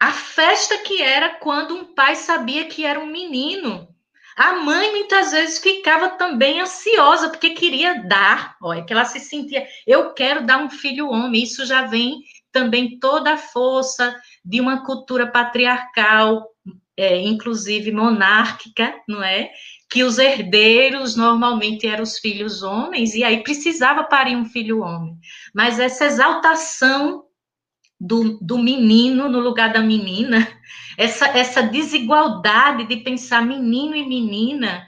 a festa que era quando um pai sabia que era um menino. A mãe muitas vezes ficava também ansiosa porque queria dar, olha, que ela se sentia, eu quero dar um filho homem. Isso já vem também toda a força de uma cultura patriarcal, é, inclusive monárquica, não é? Que os herdeiros normalmente eram os filhos homens e aí precisava parir um filho homem. Mas essa exaltação do, do menino no lugar da menina, essa, essa desigualdade de pensar menino e menina,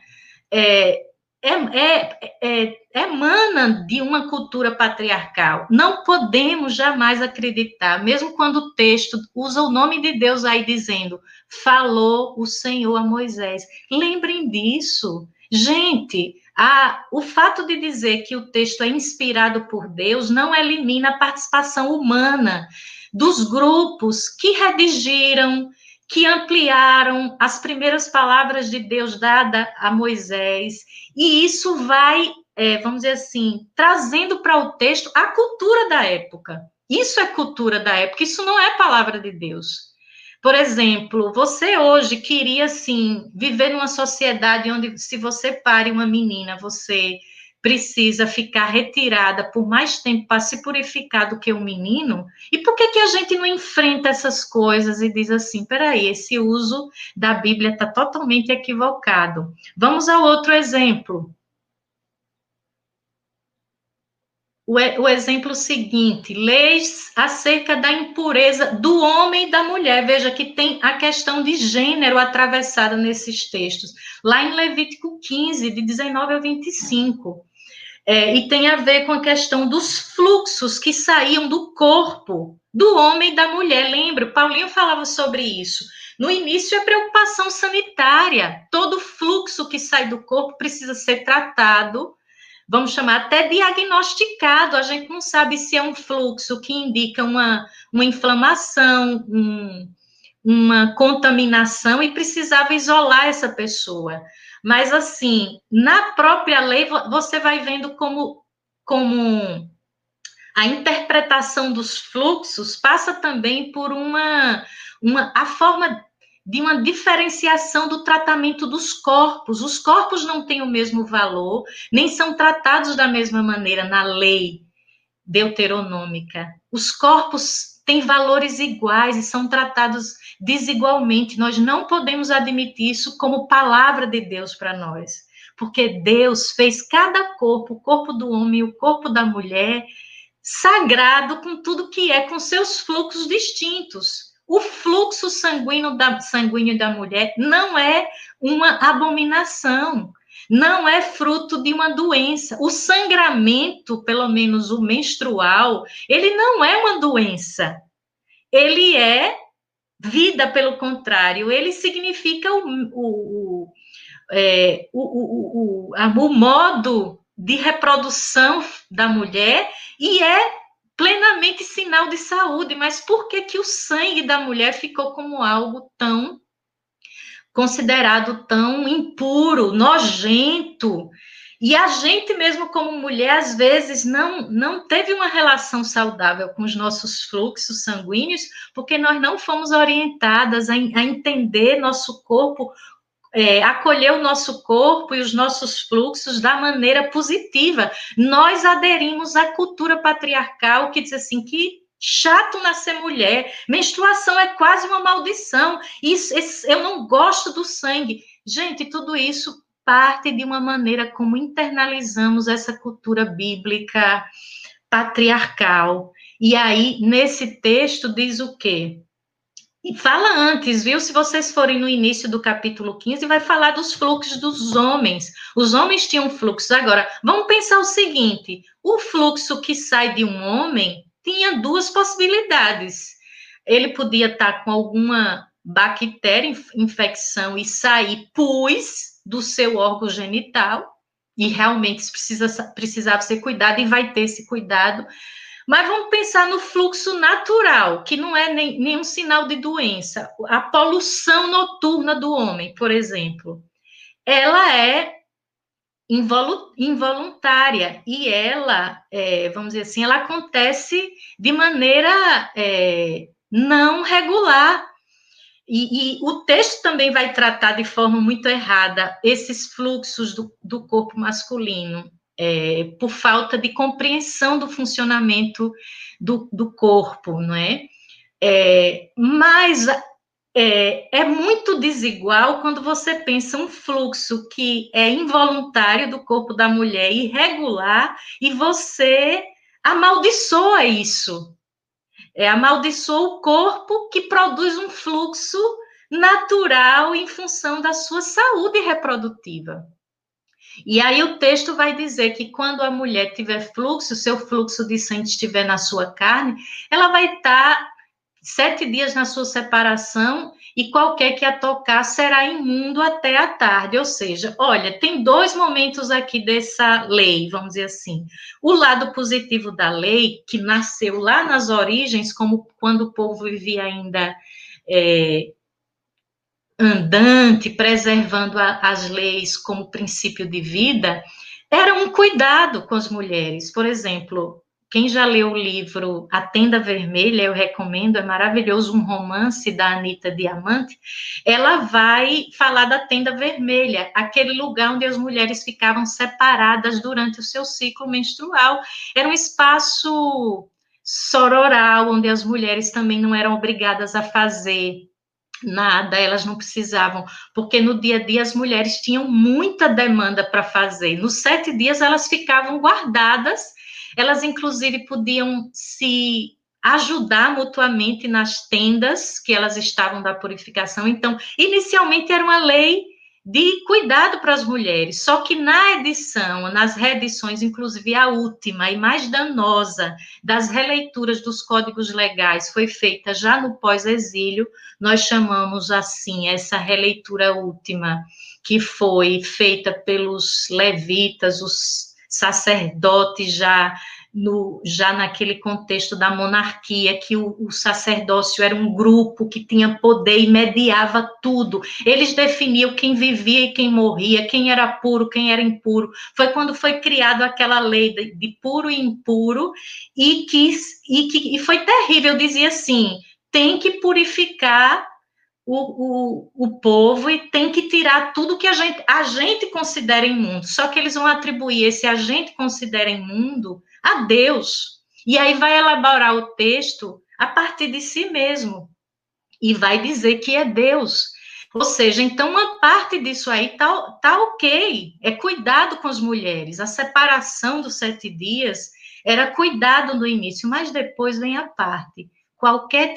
é, é, é, é, emana de uma cultura patriarcal. Não podemos jamais acreditar, mesmo quando o texto usa o nome de Deus aí dizendo, falou o Senhor a Moisés. Lembrem disso. Gente, a, o fato de dizer que o texto é inspirado por Deus não elimina a participação humana dos grupos que redigiram, que ampliaram as primeiras palavras de Deus dada a Moisés, e isso vai, é, vamos dizer assim, trazendo para o texto a cultura da época. Isso é cultura da época, isso não é palavra de Deus. Por exemplo, você hoje queria, assim, viver numa sociedade onde, se você pare uma menina, você precisa ficar retirada por mais tempo para se purificar do que um menino? E por que, que a gente não enfrenta essas coisas e diz assim, peraí, esse uso da Bíblia está totalmente equivocado? Vamos ao outro exemplo. O, o exemplo seguinte, leis acerca da impureza do homem e da mulher. Veja que tem a questão de gênero atravessada nesses textos. Lá em Levítico 15, de 19 a 25. É, e tem a ver com a questão dos fluxos que saíam do corpo do homem e da mulher. Lembra? Paulinho falava sobre isso. No início, é preocupação sanitária. Todo fluxo que sai do corpo precisa ser tratado, vamos chamar até diagnosticado. A gente não sabe se é um fluxo que indica uma, uma inflamação, um, uma contaminação e precisava isolar essa pessoa. Mas, assim, na própria lei, você vai vendo como, como a interpretação dos fluxos passa também por uma, uma a forma de uma diferenciação do tratamento dos corpos. Os corpos não têm o mesmo valor, nem são tratados da mesma maneira na lei deuteronômica. Os corpos têm valores iguais e são tratados desigualmente. Nós não podemos admitir isso como palavra de Deus para nós, porque Deus fez cada corpo, o corpo do homem e o corpo da mulher, sagrado com tudo que é, com seus fluxos distintos. O fluxo sanguíneo da, sanguíneo da mulher não é uma abominação. não é fruto de uma doença. O sangramento, pelo menos o menstrual, ele não é uma doença. Ele é vida, pelo contrário, ele significa o, o, o, é, o, o, o, o modo de reprodução da mulher e é plenamente sinal de saúde, mas por que que o sangue da mulher ficou como algo tão considerado tão impuro, nojento? E a gente mesmo como mulher às vezes não não teve uma relação saudável com os nossos fluxos sanguíneos, porque nós não fomos orientadas a, a entender nosso corpo é, acolher o nosso corpo e os nossos fluxos da maneira positiva. Nós aderimos à cultura patriarcal que diz assim que chato nascer mulher, menstruação é quase uma maldição. Isso, eu não gosto do sangue. Gente, tudo isso parte de uma maneira como internalizamos essa cultura bíblica patriarcal. E aí, nesse texto, diz o quê? E fala antes, viu? Se vocês forem no início do capítulo 15, vai falar dos fluxos dos homens. Os homens tinham fluxos. Agora, vamos pensar o seguinte: o fluxo que sai de um homem tinha duas possibilidades. Ele podia estar com alguma bactéria, infecção e sair pus do seu órgão genital, e realmente precisa, precisava ser cuidado, e vai ter esse cuidado mas vamos pensar no fluxo natural, que não é nem, nenhum sinal de doença. A poluição noturna do homem, por exemplo, ela é involuntária e ela, é, vamos dizer assim, ela acontece de maneira é, não regular. E, e, o texto também vai tratar de forma muito errada esses fluxos do, do corpo masculino é, por falta de compreensão do funcionamento do, do corpo, não é? é mas é, é, muito desigual quando você pensa um fluxo que é involuntário do corpo da mulher, irregular, e você amaldiçoa isso. É, amaldiçoa o corpo que produz um fluxo natural em função da sua saúde reprodutiva. E aí o texto vai dizer que quando a mulher tiver fluxo, seu fluxo de sangue estiver na sua carne, ela vai estar sete dias na sua separação e qualquer que a tocar será imundo até a tarde. Ou seja, olha, tem dois momentos aqui dessa lei, vamos dizer assim. O lado positivo da lei, que nasceu lá nas origens, como quando o povo vivia ainda é, andante, preservando a, as leis como princípio de vida, era um cuidado com as mulheres. Por exemplo, quem já leu o livro A Tenda Vermelha, eu recomendo, é maravilhoso, um romance da Anitta Diamante. Ela vai falar da Tenda Vermelha, aquele lugar onde as mulheres ficavam separadas durante o seu ciclo menstrual. Era um espaço sororal, onde as mulheres também não eram obrigadas a fazer Nada, elas não precisavam, porque no dia a dia as mulheres tinham muita demanda para fazer. Nos sete dias elas ficavam guardadas, elas inclusive podiam se ajudar mutuamente nas tendas que elas estavam da purificação. Então, inicialmente era uma lei de cuidado para as mulheres. Só que na edição, nas reedições, inclusive a última e mais danosa das releituras dos códigos legais, foi feita já no pós-exílio, nós chamamos assim essa releitura última, que foi feita pelos levitas, os sacerdotes já no, já naquele contexto da monarquia, que o, o, sacerdócio era um grupo que tinha poder e mediava tudo. Eles definiam quem vivia e quem morria, quem era puro, quem era impuro. Foi quando foi criada aquela lei de, de, puro e impuro, e que, e que e foi terrível, dizia assim: tem que purificar o, o, o povo e tem que tirar tudo que a gente, a gente considera imundo. Só que eles vão atribuir esse a gente considera imundo a Deus. E aí vai elaborar o texto a partir de si mesmo. E vai dizer que é Deus. Ou seja, então uma parte disso aí tá, tá ok. É cuidado com as mulheres. A separação dos sete dias era cuidado no início, mas depois vem a parte. Qualquer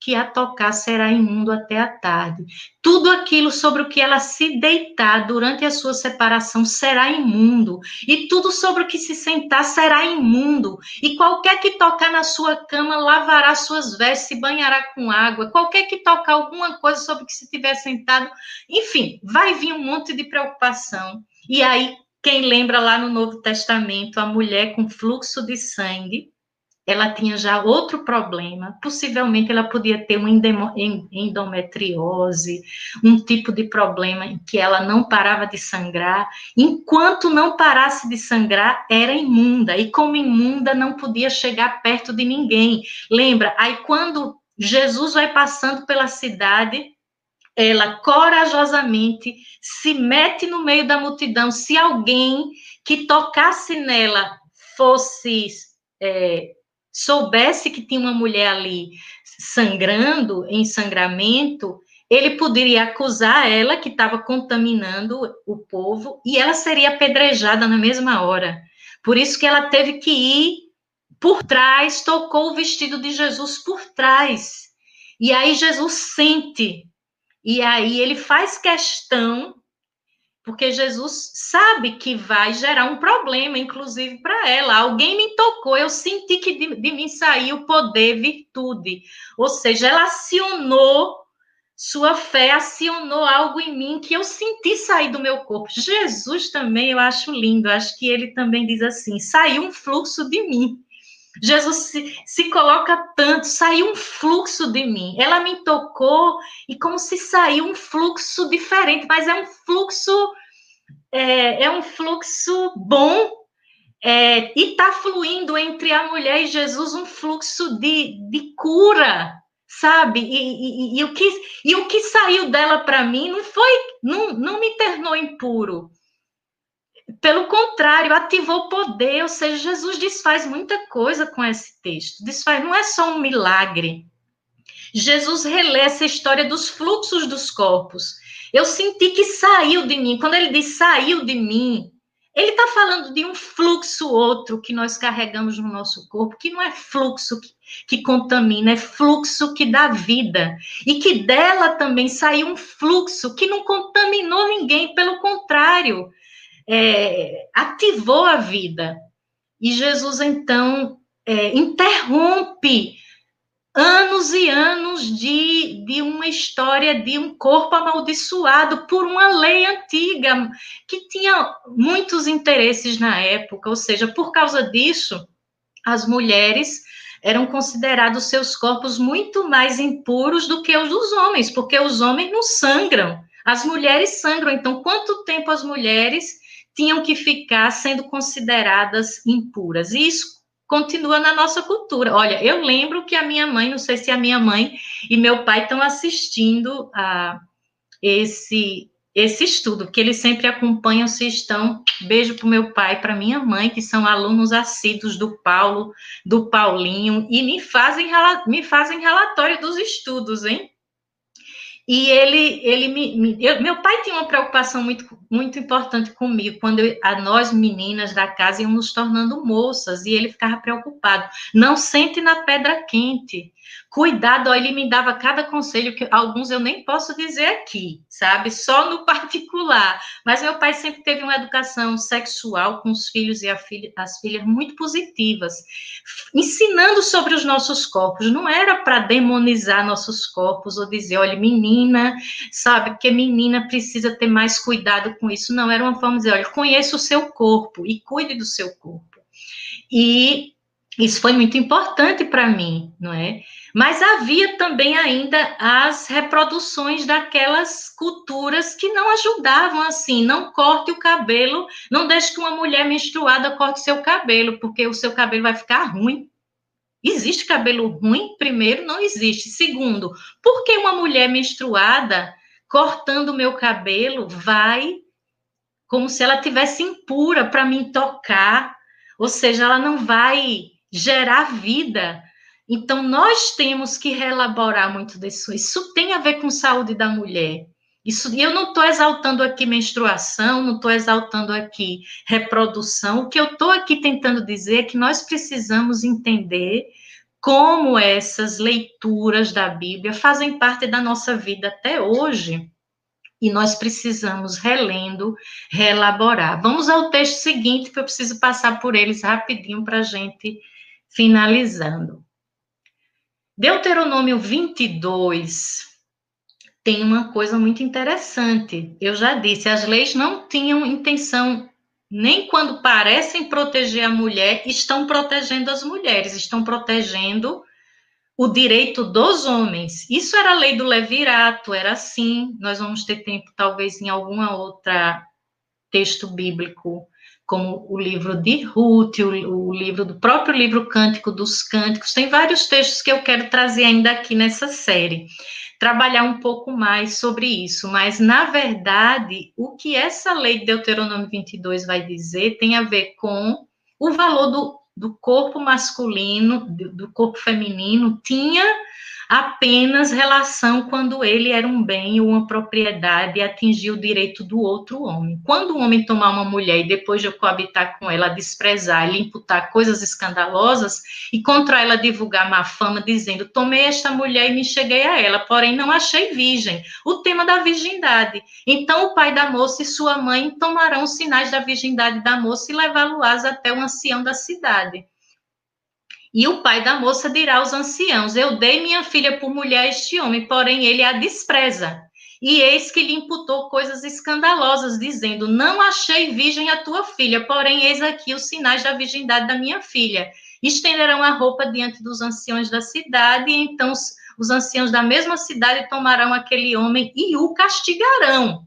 que a tocar será imundo até a tarde. Tudo aquilo sobre o que ela se deitar durante a sua separação será imundo. E tudo sobre o que se sentar será imundo. E qualquer que tocar na sua cama lavará suas vestes, se banhará com água. Qualquer que tocar alguma coisa sobre o que se tiver sentado, enfim, vai vir um monte de preocupação. E aí, quem lembra lá no Novo Testamento, a mulher com fluxo de sangue, ela tinha já outro problema, possivelmente ela podia ter uma endometriose, um tipo de problema em que ela não parava de sangrar, enquanto não parasse de sangrar, era imunda, e como imunda não podia chegar perto de ninguém. Lembra? Aí quando Jesus vai passando pela cidade, ela corajosamente se mete no meio da multidão. Se alguém que tocasse nela fosse é, soubesse que tinha uma mulher ali sangrando, em sangramento, ele poderia acusar ela que estava contaminando o povo e ela seria apedrejada na mesma hora. Por isso que ela teve que ir por trás, tocou o vestido de Jesus por trás. E aí Jesus sente. E aí ele faz questão porque Jesus sabe que vai gerar um problema, inclusive para ela. Alguém me tocou, eu senti que de, de mim saiu poder, virtude. Ou seja, ela acionou, sua fé acionou algo em mim que eu senti sair do meu corpo. Jesus também eu acho lindo, acho que ele também diz assim: saiu um fluxo de mim. Jesus se, se, coloca tanto, saiu um fluxo de mim. Ela me tocou e como se saiu um fluxo diferente, mas é um fluxo, é, é um fluxo bom. É, e está fluindo entre a mulher e Jesus um fluxo de, de cura, sabe? E, e, e, o que, e o que saiu dela para mim não foi, não, não me tornou impuro pelo contrário, ativou o poder, ou seja, Jesus desfaz muita coisa com esse texto. Desfaz, não é só um milagre. Jesus relê essa história dos fluxos dos corpos. Eu senti que saiu de mim. Quando ele diz saiu de mim, ele está falando de um fluxo outro que nós carregamos no nosso corpo, que não é fluxo que, que, contamina, é fluxo que dá vida. E que dela também saiu um fluxo que não contaminou ninguém, pelo contrário, é, ativou a vida. E Jesus, então, é, interrompe anos e anos de, de uma história de um corpo amaldiçoado por uma lei antiga, que tinha muitos interesses na época, ou seja, por causa disso, as mulheres eram considerados seus corpos muito mais impuros do que os dos homens, porque os homens não sangram, as mulheres sangram. Então, quanto tempo as mulheres tinham que ficar sendo consideradas impuras. E isso continua na nossa cultura. Olha, eu lembro que a minha mãe, não sei se a minha mãe e meu pai estão assistindo a esse esse estudo, que eles sempre acompanham se estão. Beijo para o meu pai, para minha mãe, que são alunos assíduos do Paulo, do Paulinho, e me fazem, me fazem relatório dos estudos, hein? E ele, ele me, me eu, meu pai tinha uma preocupação muito, muito importante comigo quando eu, a nós meninas da casa íamos nos tornando moças e ele ficava preocupado. Não sente na pedra quente. Cuidado, ó, ele me dava cada conselho que alguns eu nem posso dizer aqui, sabe? Só no (laughs) particular. Mas meu pai sempre teve uma educação sexual com os filhos e filha, as filhas muito positivas, ensinando sobre os nossos corpos. Não era para demonizar nossos corpos ou dizer, olha, menina, sabe, que menina precisa ter mais cuidado com isso. Não, era uma forma de dizer, olha, conheça o seu corpo e cuide do seu corpo. E isso foi muito importante para mim, não é? Mas havia também ainda as reproduções daquelas culturas que não ajudavam assim, não corte o cabelo, não deixe que uma mulher menstruada corte seu cabelo, porque o seu cabelo vai ficar ruim. Existe cabelo ruim? Primeiro, não existe. Segundo, por que uma mulher menstruada cortando meu cabelo vai como se ela tivesse impura para me tocar? Ou seja, ela não vai gerar vida então, nós temos que reelaborar muito disso. Isso tem a ver com saúde da mulher. Isso, eu não estou exaltando aqui menstruação, não estou exaltando aqui reprodução. O que eu estou aqui tentando dizer é que nós precisamos entender como essas leituras da Bíblia fazem parte da nossa vida até hoje. E nós precisamos, relendo, reelaborar. Vamos ao texto seguinte, que eu preciso passar por eles rapidinho para a gente finalizando. Deuteronômio 22 tem uma coisa muito interessante. Eu já disse, as leis não tinham intenção, nem quando parecem proteger a mulher, estão protegendo as mulheres, estão protegendo o direito dos homens. Isso era a lei do levirato, era assim. Nós vamos ter tempo, talvez, em alguma outra texto bíblico, como o livro de Ruth, o, o livro do próprio livro Cântico dos Cânticos. Tem vários textos que eu quero trazer ainda aqui nessa série. Trabalhar um pouco mais sobre isso, mas na verdade, o que essa lei de Deuteronômio 22 vai dizer tem a ver com o valor do, do corpo masculino, do, do corpo feminino, tinha apenas relação quando ele era um bem ou uma propriedade e o direito do outro homem. Quando um homem tomar uma mulher e depois de coabitar com ela, desprezar, lhe imputar coisas escandalosas e contra ela divulgar má fama, dizendo: Tomei esta mulher e me cheguei a ela, porém não achei virgem. O tema da virgindade. Então o pai da moça e sua mãe tomarão sinais da virgindade da moça e levá-lo-ás até o ancião da cidade. E o pai da moça dirá aos anciãos: Eu dei minha filha por mulher a este homem, porém ele a despreza. E eis que lhe imputou coisas escandalosas, dizendo: Não achei virgem a tua filha, porém eis aqui os sinais da virgindade da minha filha. Estenderão a roupa diante dos anciãos da cidade, e então os, os anciãos da mesma cidade tomarão aquele homem e o castigarão.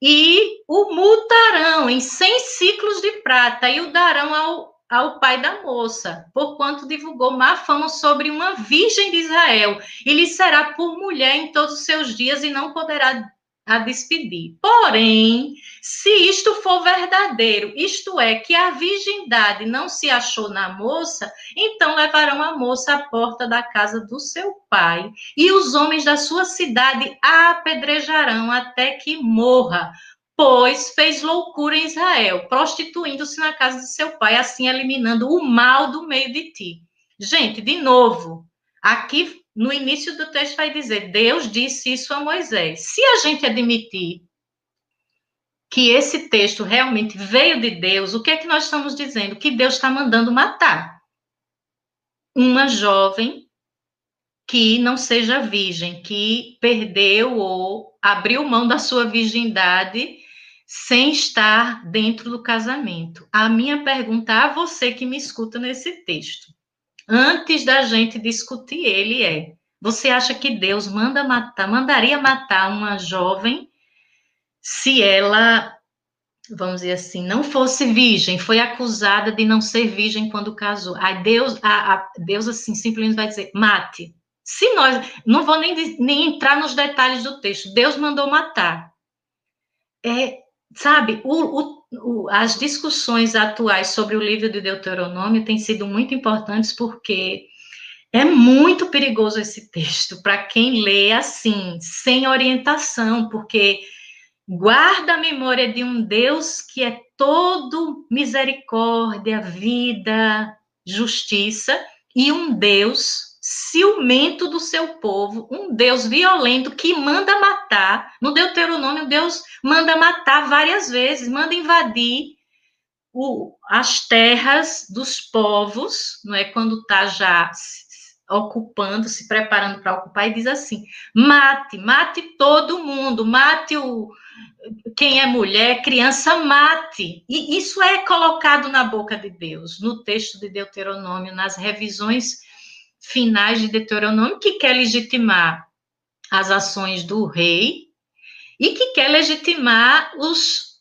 E o multarão em cem ciclos de prata e o darão ao ao pai da moça, porquanto divulgou má fama sobre uma virgem de Israel, e lhe será por mulher em todos os seus dias e não poderá a despedir. Porém, se isto for verdadeiro, isto é, que a virgindade não se achou na moça, então levarão a moça à porta da casa do seu pai, e os homens da sua cidade a apedrejarão até que morra, pois fez loucura em Israel, prostituindo-se na casa de seu pai, assim eliminando o mal do meio de ti. Gente, de novo, aqui no início do texto vai dizer: Deus disse isso a Moisés. Se a gente admitir que esse texto realmente veio de Deus, o que é que nós estamos dizendo? Que Deus está mandando matar uma jovem que não seja virgem, que perdeu ou abriu mão da sua virgindade sem estar dentro do casamento. A minha pergunta a você que me escuta nesse texto, antes da gente discutir ele, é: você acha que Deus manda matar, mandaria matar uma jovem se ela, vamos dizer assim, não fosse virgem, foi acusada de não ser virgem quando casou? Aí Deus, a, a, Deus assim simplesmente vai dizer: mate. Se nós, não vou nem, nem entrar nos detalhes do texto, Deus mandou matar. É, sabe, o, o, as discussões atuais sobre o livro de Deuteronômio têm sido muito importantes porque é muito perigoso esse texto para quem lê assim, sem orientação, porque guarda a memória de um Deus que é todo misericórdia, vida, justiça, e um Deus ciumento do seu povo, um Deus violento que manda matar. No Deuteronômio, Deus manda matar várias vezes, manda invadir o, as terras dos povos, não é? Quando está já ocupando, se preparando para ocupar, e diz assim: mate, mate todo mundo, mate o quem é mulher, criança, mate. E isso é colocado na boca de Deus, no texto de Deuteronômio, nas revisões finais de Deuteronômio, que quer legitimar as ações do rei e que quer legitimar os,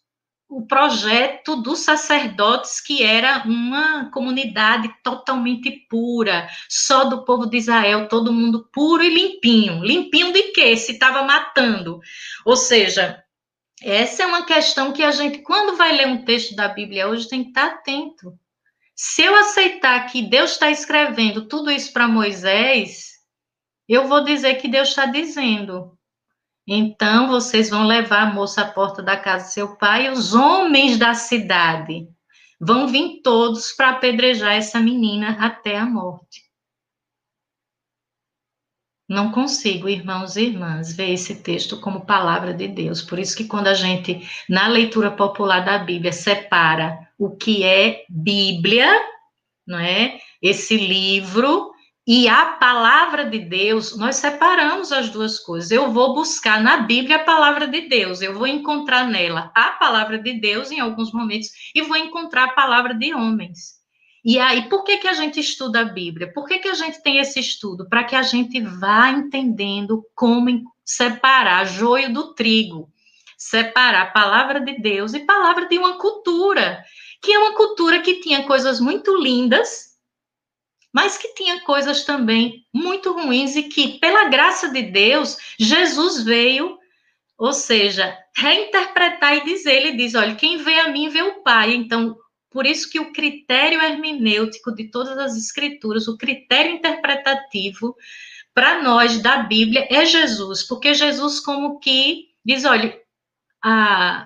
o projeto dos sacerdotes, que era uma comunidade totalmente pura, só do povo de Israel, todo mundo puro e limpinho. Limpinho de quê? Se estava matando. Ou seja, essa é uma questão que a gente, quando vai ler um texto da Bíblia hoje, tem que estar atento. Se eu aceitar que Deus está escrevendo tudo isso para Moisés, eu vou dizer que Deus está dizendo. Então, vocês vão levar a moça à porta da casa de seu pai e os homens da cidade vão vir todos para apedrejar essa menina até a morte. Não consigo, irmãos e irmãs, ver esse texto como palavra de Deus. Por isso que quando a gente, na leitura popular da Bíblia, separa o que é Bíblia, não é? Esse livro e a palavra de Deus, nós separamos as duas coisas. Eu vou buscar na Bíblia a palavra de Deus, eu vou encontrar nela a palavra de Deus em alguns momentos e vou encontrar a palavra de homens. E aí, por que, que a gente estuda a Bíblia? Por que, que a gente tem esse estudo? Para que a gente vá entendendo como separar joio do trigo, separar a palavra de Deus e palavra de uma cultura, que é uma cultura que tinha coisas muito lindas, mas que tinha coisas também muito ruins e que, pela graça de Deus, Jesus veio, ou seja, reinterpretar e dizer, ele diz, olha, quem vê a mim vê o Pai. Então, por isso que o critério hermenêutico de todas as escrituras, o critério interpretativo para nós da Bíblia é Jesus, porque Jesus como que diz, olha,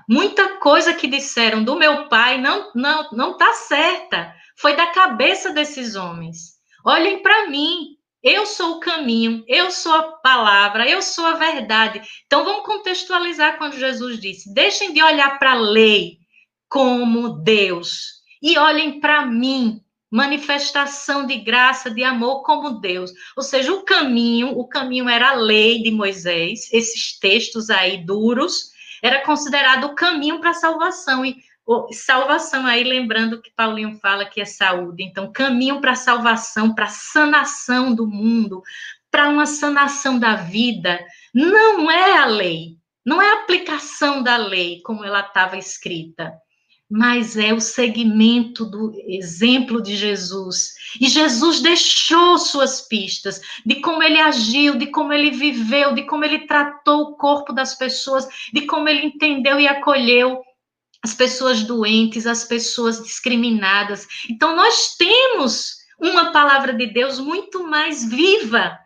muita coisa que disseram do meu pai não não não está certa, foi da cabeça desses homens. Olhem para mim, eu sou o caminho, eu sou a palavra, eu sou a verdade. Então vamos contextualizar quando Jesus disse: deixem de olhar para a lei, como Deus. E olhem para mim, manifestação de graça, de amor como Deus. Ou seja, o caminho, o caminho era a lei de Moisés, esses textos aí duros, era considerado o caminho para a salvação. E salvação aí, lembrando que Paulinho fala que é saúde. Então, caminho para a salvação, para a sanação do mundo, para uma sanação da vida, não é a lei, não é a aplicação da lei como ela estava escrita mas é o segmento do exemplo de Jesus. E Jesus deixou suas pistas de como ele agiu, de como ele viveu, de como ele tratou o corpo das pessoas, de como ele entendeu e acolheu as pessoas doentes, as pessoas discriminadas. Então, nós temos uma palavra de Deus muito mais viva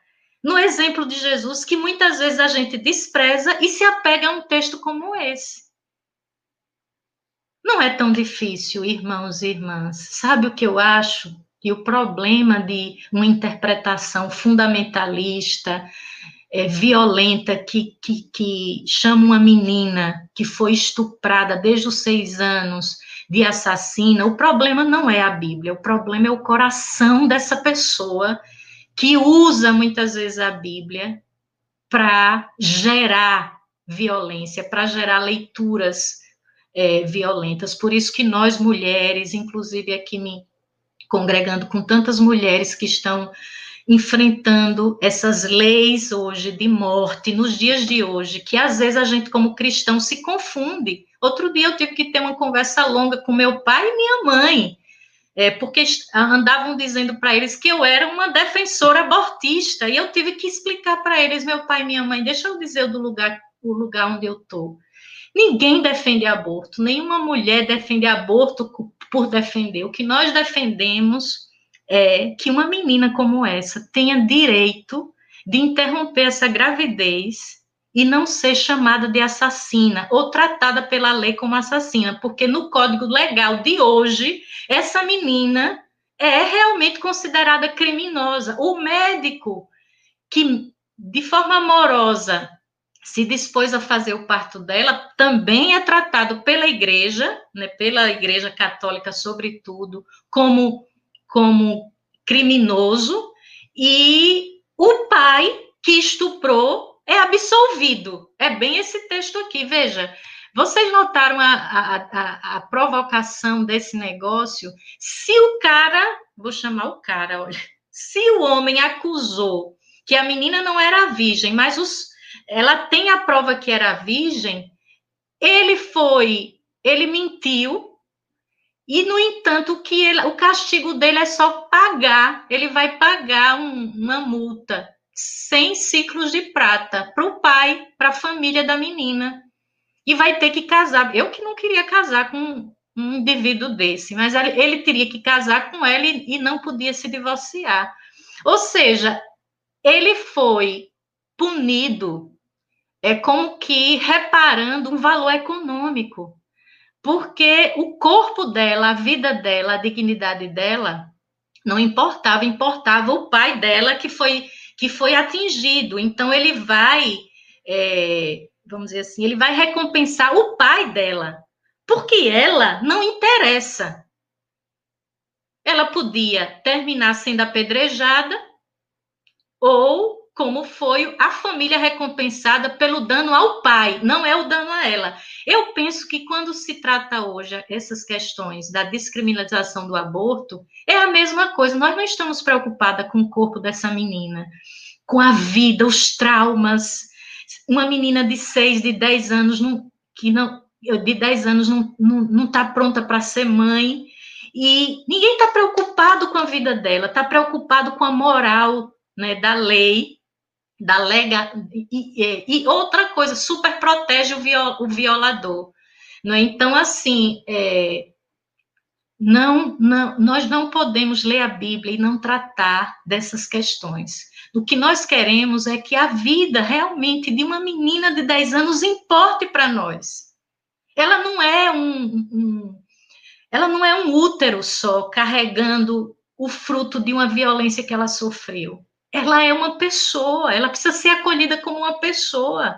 no exemplo de Jesus, que muitas vezes a gente despreza e se apega a um texto como esse. Não é tão difícil, irmãos e irmãs. Sabe o que eu acho? Que o problema de uma interpretação fundamentalista, é, violenta, que, que, que chama uma menina que foi estuprada desde os seis anos de assassina, o problema não é a Bíblia, o problema é o coração dessa pessoa que usa muitas vezes a Bíblia para gerar violência, para gerar leituras é, violentas. Por isso que nós mulheres, inclusive aqui me congregando com tantas mulheres que estão enfrentando essas leis hoje de morte, nos dias de hoje, que às vezes a gente, como cristão, se confunde. Outro dia eu tive que ter uma conversa longa com meu pai e minha mãe, é, porque andavam dizendo para eles que eu era uma defensora abortista, e eu tive que explicar para eles, meu pai e minha mãe, deixa eu dizer do lugar, o lugar onde eu estou. Ninguém defende aborto, nenhuma mulher defende aborto por defender. O que nós defendemos é que uma menina como essa tenha direito de interromper essa gravidez e não ser chamada de assassina ou tratada pela lei como assassina, porque no código legal de hoje, essa menina é realmente considerada criminosa. O médico que, de forma amorosa, se dispôs a fazer o parto dela, também é tratado pela igreja, né, pela igreja católica, sobretudo, como, como criminoso, e o pai que estuprou é absolvido. É bem esse texto aqui, veja. Vocês notaram a, a, a, a provocação desse negócio? Se o cara, vou chamar o cara, olha, se o homem acusou que a menina não era virgem, mas os ela tem a prova que era virgem, ele foi, ele mentiu, e, no entanto, o, que ele, o castigo dele é só pagar, ele vai pagar um, uma multa, 100 ciclos de prata, para o pai, para a família da menina. E vai ter que casar. Eu que não queria casar com um indivíduo desse, mas ele, ele teria que casar com ela e, e não podia se divorciar. Ou seja, ele foi punido é como que reparando um valor econômico, porque o corpo dela, a vida dela, a dignidade dela, não importava, importava o pai dela que foi que foi atingido. Então, ele vai, é, vamos dizer assim, ele vai recompensar o pai dela, porque ela não interessa. Ela podia terminar sendo apedrejada, ou como foi a família recompensada pelo dano ao pai, não é o dano a ela. Eu penso que quando se trata hoje essas questões da descriminalização do aborto, é a mesma coisa. Nós não estamos preocupadas com o corpo dessa menina, com a vida, os traumas. Uma menina de 6, de 10 anos, não, que não, de 10 anos não está não, não tá pronta para ser mãe, e ninguém está preocupado com a vida dela, está preocupado com a moral né, da lei, da lega, e, e, outra coisa, super protege o, viol, o violador. Né? Então, assim, é, não, não, nós não podemos ler a Bíblia e não tratar dessas questões. O que nós queremos é que a vida realmente de uma menina de 10 anos importe para nós. Ela não é um, um, ela não é um útero só carregando o fruto de uma violência que ela sofreu ela é uma pessoa, ela precisa ser acolhida como uma pessoa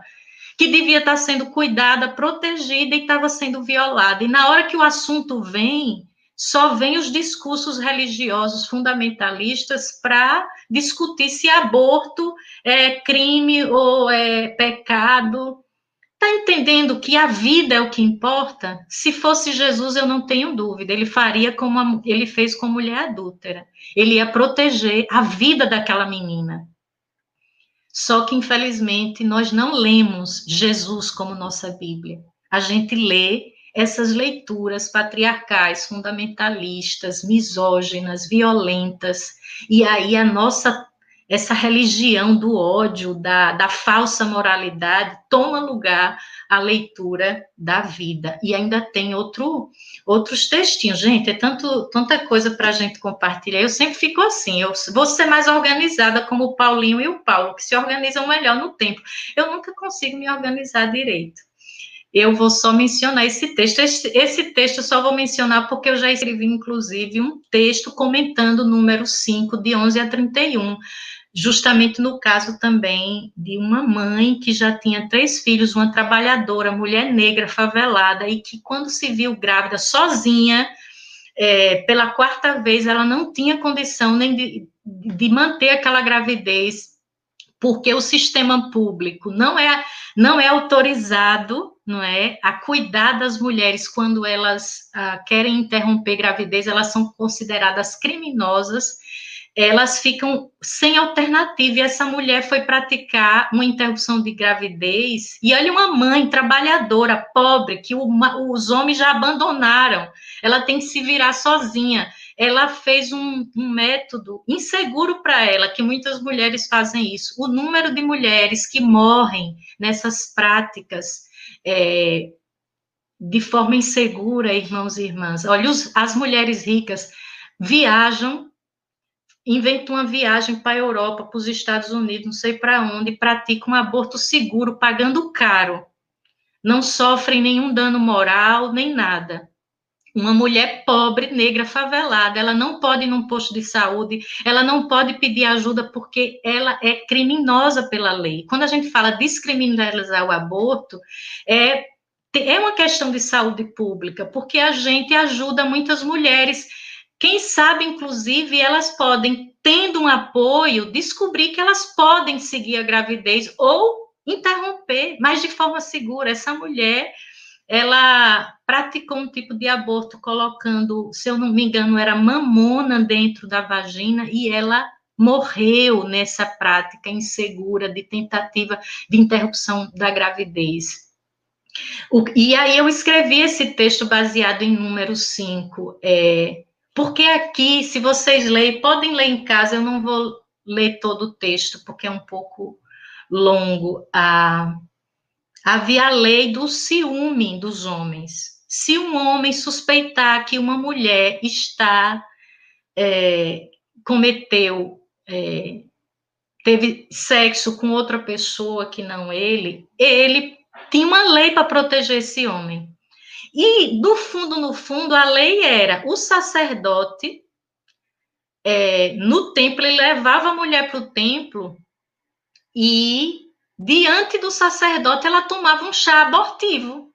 que devia estar sendo cuidada, protegida e estava sendo violada. E na hora que o assunto vem, só vem os discursos religiosos fundamentalistas para discutir se aborto é crime ou é pecado. Está entendendo que a vida é o que importa? Se fosse Jesus, eu não tenho dúvida, ele faria como a, ele fez com a mulher adúltera. Ele ia proteger a vida daquela menina. Só que, infelizmente, nós não lemos Jesus como nossa Bíblia. A gente lê essas leituras patriarcais, fundamentalistas, misóginas, violentas, e aí a nossa essa religião do ódio, da, da falsa moralidade, toma lugar à leitura da vida. E ainda tem outro, outros textinhos. Gente, é tanto, tanta coisa para a gente compartilhar. Eu sempre fico assim, eu vou ser mais organizada como o Paulinho e o Paulo, que se organizam melhor no tempo. Eu nunca consigo me organizar direito. Eu vou só mencionar esse texto. Esse, esse texto eu só vou mencionar porque eu já escrevi, inclusive, um texto comentando o número 5, de 11 a 31 justamente no caso também de uma mãe que já tinha três filhos, uma trabalhadora, mulher negra, favelada, e que quando se viu grávida sozinha, é, pela quarta vez, ela não tinha condição nem de, de manter aquela gravidez, porque o sistema público não é, não é autorizado não é, a cuidar das mulheres quando elas ah, querem interromper gravidez, elas são consideradas criminosas elas ficam sem alternativa. E essa mulher foi praticar uma interrupção de gravidez. E olha, uma mãe trabalhadora, pobre, que o, os homens já abandonaram. Ela tem que se virar sozinha. Ela fez um, um método inseguro para ela, que muitas mulheres fazem isso. O número de mulheres que morrem nessas práticas. É, de forma insegura, irmãos e irmãs. Olha, os, as mulheres ricas viajam inventa uma viagem para a Europa, para os Estados Unidos, não sei para onde, e pratica um aborto seguro, pagando caro. Não sofrem nenhum dano moral, nem nada. Uma mulher pobre, negra, favelada, ela não pode ir num posto de saúde, ela não pode pedir ajuda porque ela é criminosa pela lei. Quando a gente fala descriminalizar o aborto, é, é uma questão de saúde pública, porque a gente ajuda muitas mulheres quem sabe, inclusive, elas podem, tendo um apoio, descobrir que elas podem seguir a gravidez ou interromper, mas de forma segura. Essa mulher, ela praticou um tipo de aborto colocando, se eu não me engano, era mamona dentro da vagina e ela morreu nessa prática insegura de tentativa de interrupção da gravidez. O, e aí eu escrevi esse texto baseado em número 5, é, porque aqui, se vocês leem, podem ler em casa, eu não vou ler todo o texto, porque é um pouco longo. Ah, havia a lei do ciúme dos homens. Se um homem suspeitar que uma mulher está, é, cometeu, é, teve sexo com outra pessoa que não ele, ele tinha uma lei para proteger esse homem. E, do fundo, no fundo, a lei era o sacerdote, é, no templo, ele levava a mulher para o templo e diante do sacerdote ela tomava um chá abortivo.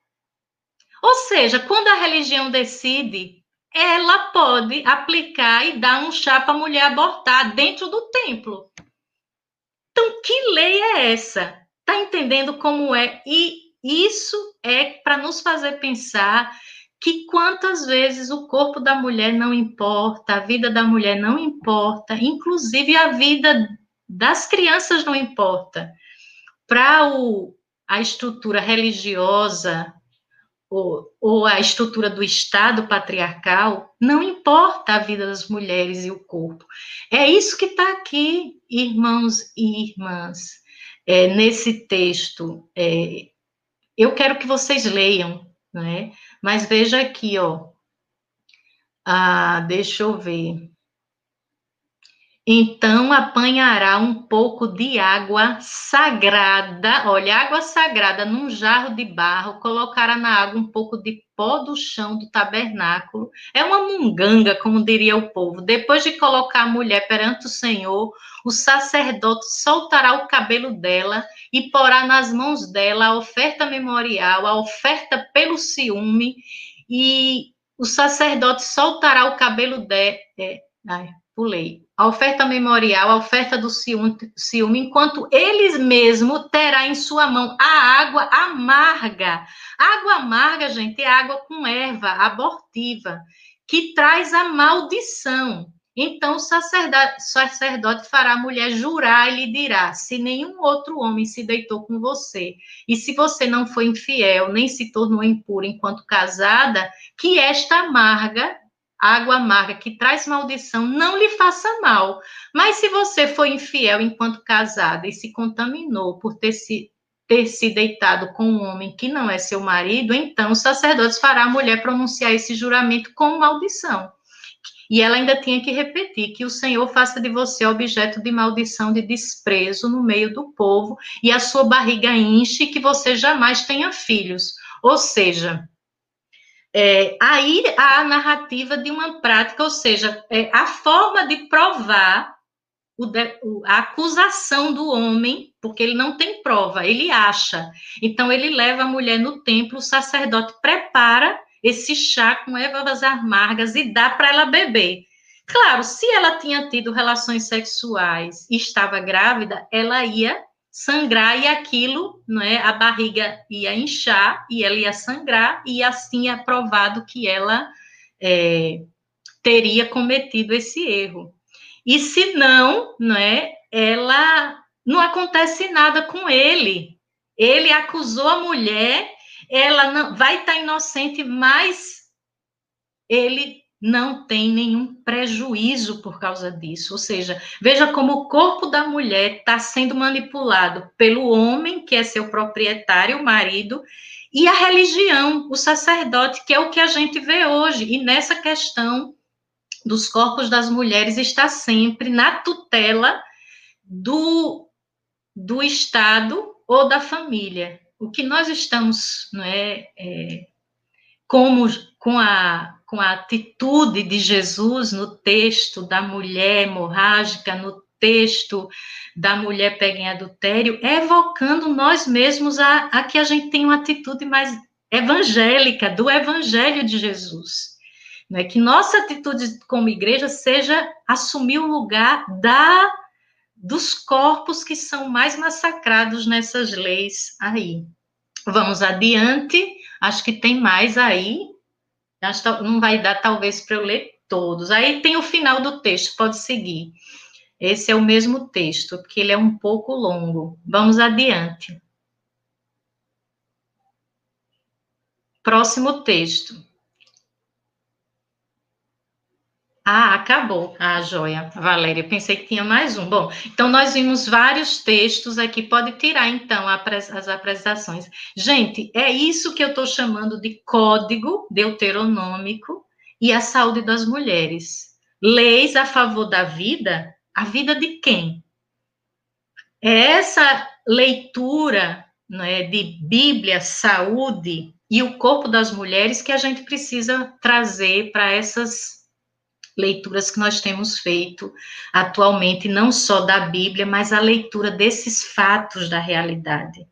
Ou seja, quando a religião decide, ela pode aplicar e dar um chá para a mulher abortar dentro do templo. Então, que lei é essa? Tá entendendo como é? E isso é para nos fazer pensar que quantas vezes o corpo da mulher não importa, a vida da mulher não importa, inclusive a vida das crianças não importa. Para a estrutura religiosa ou, ou a estrutura do Estado patriarcal, não importa a vida das mulheres e o corpo. É isso que está aqui, irmãos e irmãs, é, nesse texto. É, eu quero que vocês leiam, né? Mas veja aqui, ó. Ah, deixa eu ver. Então apanhará um pouco de água sagrada, olha, água sagrada num jarro de barro, colocará na água um pouco de pó do chão do tabernáculo. É uma munganga, como diria o povo. Depois de colocar a mulher perante o Senhor, o sacerdote soltará o cabelo dela e porá nas mãos dela a oferta memorial, a oferta pelo ciúme, e o sacerdote soltará o cabelo dela. É, ai, pulei a oferta memorial, a oferta do ciúme, enquanto eles mesmo terá em sua mão a água amarga. Água amarga, gente, é água com erva abortiva, que traz a maldição. Então o sacerdote, sacerdote fará a mulher jurar e lhe dirá: se nenhum outro homem se deitou com você, e se você não foi infiel, nem se tornou impura enquanto casada, que esta amarga água amarga que traz maldição não lhe faça mal. Mas se você foi infiel enquanto casada e se contaminou por ter se, ter se deitado com um homem que não é seu marido, então o sacerdote fará a mulher pronunciar esse juramento com maldição. E ela ainda tinha que repetir que o Senhor faça de você objeto de maldição, de desprezo no meio do povo, e a sua barriga enche, que você jamais tenha filhos. Ou seja, é, aí a narrativa de uma prática, ou seja, é, a forma de provar o de, o, a acusação do homem, porque ele não tem prova, ele acha. Então ele leva a mulher no templo, o sacerdote prepara esse chá com ervas amargas e dá para ela beber. Claro, se ela tinha tido relações sexuais e estava grávida, ela ia sangrar e aquilo, não é, a barriga ia inchar e ela ia sangrar e assim é provado que ela é, teria cometido esse erro. E se não, não é, ela não acontece nada com ele. Ele acusou a mulher, ela não vai estar inocente, mas ele não tem nenhum prejuízo por causa disso. Ou seja, veja como o corpo da mulher está sendo manipulado pelo homem, que é seu proprietário, o marido, e a religião, o sacerdote, que é o que a gente vê hoje. E nessa questão dos corpos das mulheres está sempre na tutela do, do Estado ou da família. O que nós estamos, não é, é como com a com a atitude de Jesus no texto da mulher hemorrágica, no texto da mulher pega em adultério, evocando nós mesmos a, a que a gente tem uma atitude mais evangélica, do evangelho de Jesus. Não é que nossa atitude como igreja seja assumir o lugar da dos corpos que são mais massacrados nessas leis aí. Vamos adiante, acho que tem mais aí, Acho que não vai dar, talvez, para eu ler todos. Aí tem o final do texto, pode seguir. Esse é o mesmo texto, porque ele é um pouco longo. Vamos adiante. Próximo texto. Ah, acabou. Ah, joia. Valéria, pensei que tinha mais um. Bom, então nós vimos vários textos aqui. Pode tirar, então, as apresentações. Gente, é isso que eu estou chamando de código deuteronômico e a saúde das mulheres. Leis a favor da vida, a vida de quem? Essa leitura né, de Bíblia, saúde e o corpo das mulheres que a gente precisa trazer para essas leituras que nós temos feito atualmente, não só da Bíblia, mas a leitura desses fatos da realidade,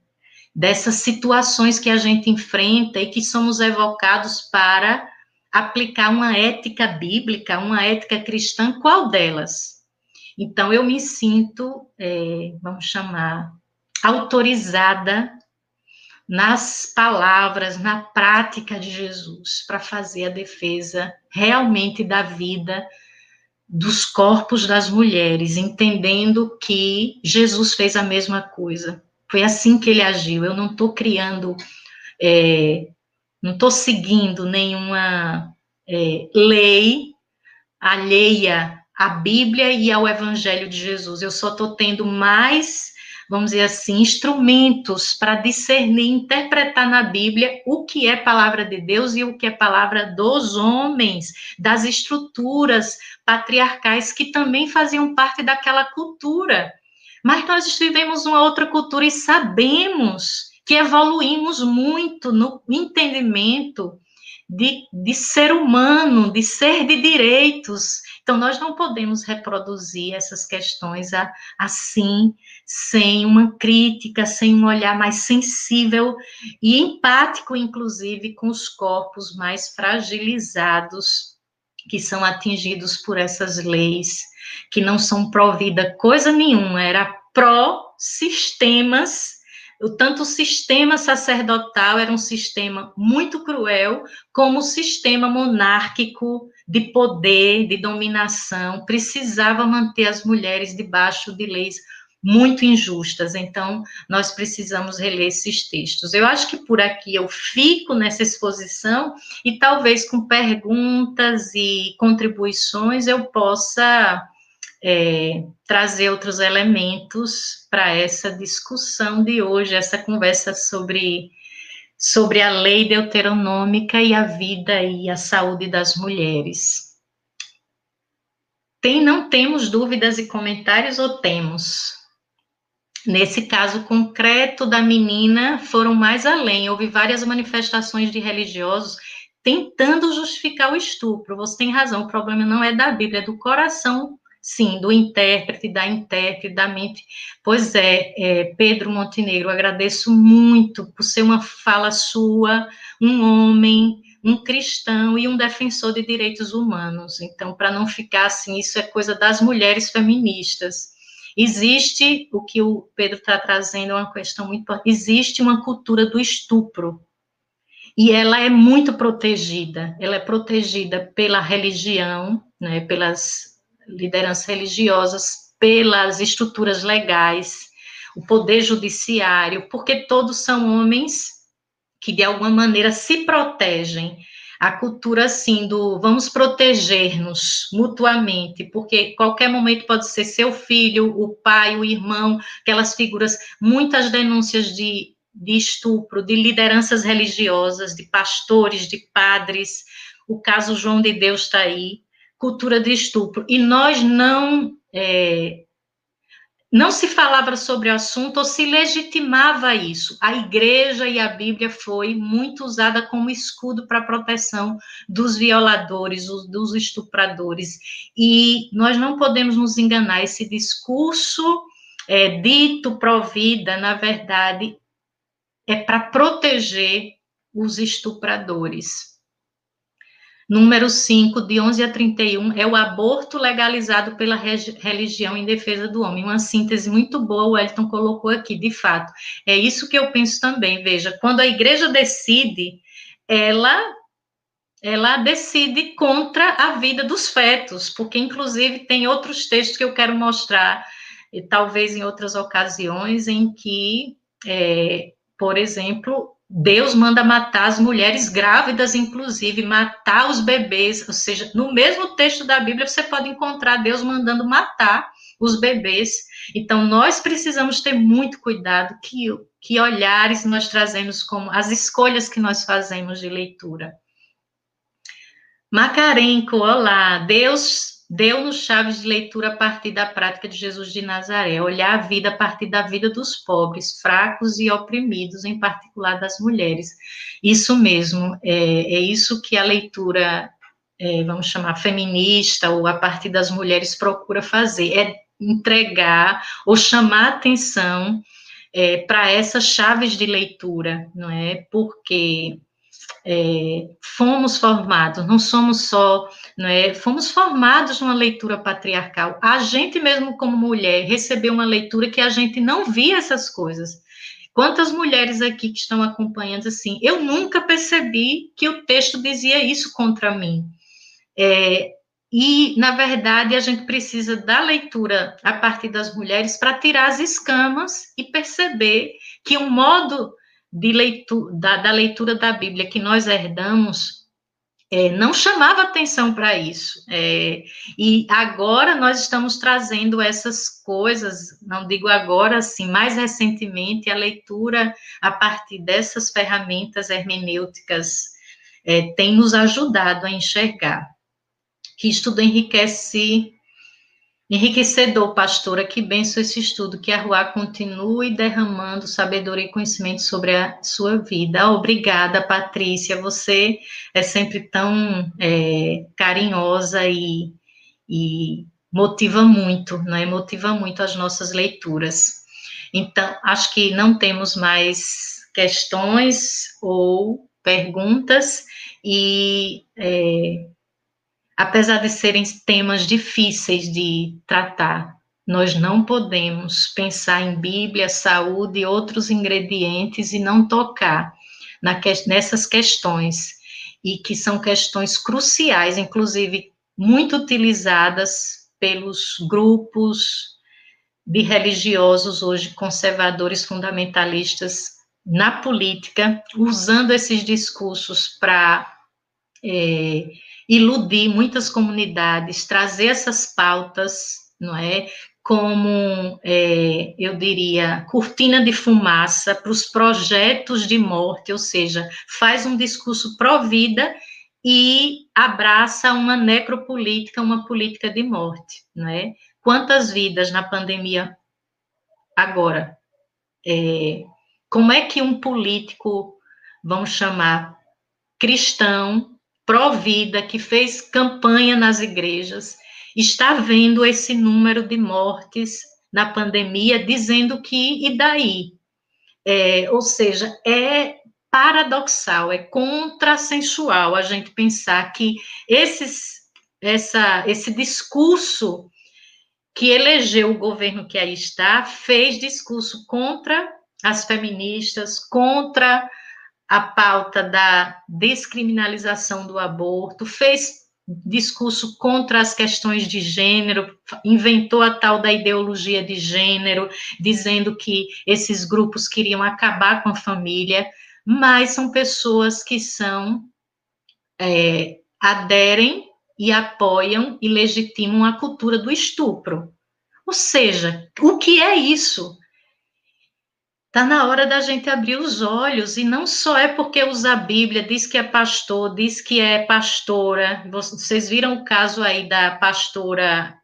dessas situações que a gente enfrenta e que somos evocados para aplicar uma ética bíblica, uma ética cristã, qual delas? Então, eu me sinto, é, vamos chamar, autorizada nas palavras, na prática de Jesus, para fazer a defesa realmente da vida dos corpos das mulheres, entendendo que Jesus fez a mesma coisa. Foi assim que ele agiu. Eu não estou criando é, não estou seguindo nenhuma é, lei alheia à Bíblia e ao Evangelho de Jesus. Eu só estou tendo mais, vamos dizer assim, instrumentos para discernir, interpretar na Bíblia o que é palavra de Deus e o que é palavra dos homens, das estruturas patriarcais que também faziam parte daquela cultura. Mas nós vivemos uma outra cultura e sabemos que evoluímos muito no entendimento de, de ser humano, de ser de direitos. Então, nós não podemos reproduzir essas questões assim, sem uma crítica, sem um olhar mais sensível e empático, inclusive, com os corpos mais fragilizados que são atingidos por essas leis, que não são provida coisa nenhuma, era pró-sistemas. O tanto o sistema sacerdotal era um sistema muito cruel, como o sistema monárquico de poder, de dominação, precisava manter as mulheres debaixo de leis muito injustas. Então, nós precisamos reler esses textos. Eu acho que por aqui eu fico nessa exposição e talvez com perguntas e contribuições eu possa é, trazer outros elementos para essa discussão de hoje, essa conversa sobre, sobre a lei deuteronômica e a vida e a saúde das mulheres. Tem, não temos dúvidas e comentários ou temos? Nesse caso concreto da menina, foram mais além. Houve várias manifestações de religiosos tentando justificar o estupro. Você tem razão, o problema não é da Bíblia, é do coração sim, do intérprete, da intérprete, da mente. Pois é, é, Pedro Montenegro, agradeço muito por ser uma fala sua, um homem, um cristão e um defensor de direitos humanos. Então, para não ficar assim, isso é coisa das mulheres feministas. Existe o que o Pedro está trazendo, é uma questão muito importante. Existe uma cultura do estupro. E ela é muito protegida. Ela é protegida pela religião, né, pelas lideranças religiosas, pelas estruturas legais, o poder judiciário, porque todos são homens que de alguma maneira se protegem. A cultura assim do vamos proteger-nos mutuamente, porque qualquer momento pode ser seu filho, o pai, o irmão, aquelas figuras, muitas denúncias de, de estupro, de lideranças religiosas, de pastores, de padres. O caso João de Deus está aí, cultura de estupro. E nós não. É, não se falava sobre o assunto ou se legitimava isso. A igreja e a Bíblia foi muito usada como escudo para a proteção dos violadores, dos estupradores. E nós não podemos nos enganar. Esse discurso é, dito pró-vida, na verdade, é para proteger os estupradores. Número 5, de 11 a 31, é o aborto legalizado pela religião em defesa do homem. Uma síntese muito boa, o Elton colocou aqui, de fato. É isso que eu penso também. Veja, quando a igreja decide, ela ela decide contra a vida dos fetos, porque inclusive tem outros textos que eu quero mostrar, e talvez em outras ocasiões, em que, é, por exemplo, Deus manda matar as mulheres grávidas, inclusive, matar os bebês. Ou seja, no mesmo texto da Bíblia, você pode encontrar Deus mandando matar os bebês. Então, nós precisamos ter muito cuidado que, que olhares nós trazemos como as escolhas que nós fazemos de leitura. Macarenco, olá. Deus deu-nos chaves de leitura a partir da prática de Jesus de Nazaré, olhar a vida a partir da vida dos pobres, fracos e oprimidos, em particular das mulheres. Isso mesmo, é, é isso que a leitura é, vamos chamar, feminista, ou a partir das mulheres procura fazer, é entregar ou chamar atenção é, para essas chaves de leitura, não é? Porque é, fomos formados, não somos só, não é? Fomos formados numa leitura patriarcal. A gente mesmo como mulher recebeu uma leitura que a gente não via essas coisas. Quantas mulheres aqui que estão acompanhando assim, eu nunca percebi que o texto dizia isso contra mim. É, e, na verdade, a gente precisa da leitura a partir das mulheres para tirar as escamas e perceber que o modo de da, da leitura da Bíblia que nós herdamos é, não chamava atenção para isso. É, e agora nós estamos trazendo essas coisas, não digo agora, assim, mais recentemente, a leitura a partir dessas ferramentas hermenêuticas é, tem nos ajudado a enxergar que estudo enriquece, enriquecedor, pastora, que benção esse estudo, que a Rua continue derramando sabedoria e conhecimento sobre a sua vida. Obrigada, Patrícia, você é sempre tão é, carinhosa e, e motiva muito, não é? Motiva muito as nossas leituras. Então, acho que não temos mais questões ou perguntas, e é, apesar de serem temas difíceis de tratar, nós não podemos pensar em Bíblia, saúde e outros ingredientes e não tocar na, nessas questões, e que são questões cruciais, inclusive muito utilizadas pelos grupos de religiosos hoje conservadores fundamentalistas na política, usando esses discursos para é, iludir muitas comunidades, trazer essas pautas, não é? Como, é, eu diria, cortina de fumaça para os projetos de morte, ou seja, faz um discurso pró-vida e abraça uma necropolítica, uma política de morte, não é? Quantas vidas na pandemia agora? É, como é que um político, vamos chamar, cristão, pró-vida, que fez campanha nas igrejas, está vendo esse número de mortes na pandemia, dizendo que, e daí? É, ou seja, é paradoxal, é contrassensual a gente pensar que esses, essa, esse discurso que elegeu o governo que aí está, fez discurso contra as feministas, contra a pauta da descriminalização do aborto, fez discurso contra as questões de gênero, inventou a tal da ideologia de gênero, dizendo que esses grupos queriam acabar com a família, mas são pessoas que são é, aderem e apoiam e legitimam a cultura do estupro. Ou seja, o que é isso? Está na hora da gente abrir os olhos, e não só é porque usa a Bíblia, diz que é pastor, diz que é pastora. Vocês viram o caso aí da pastora,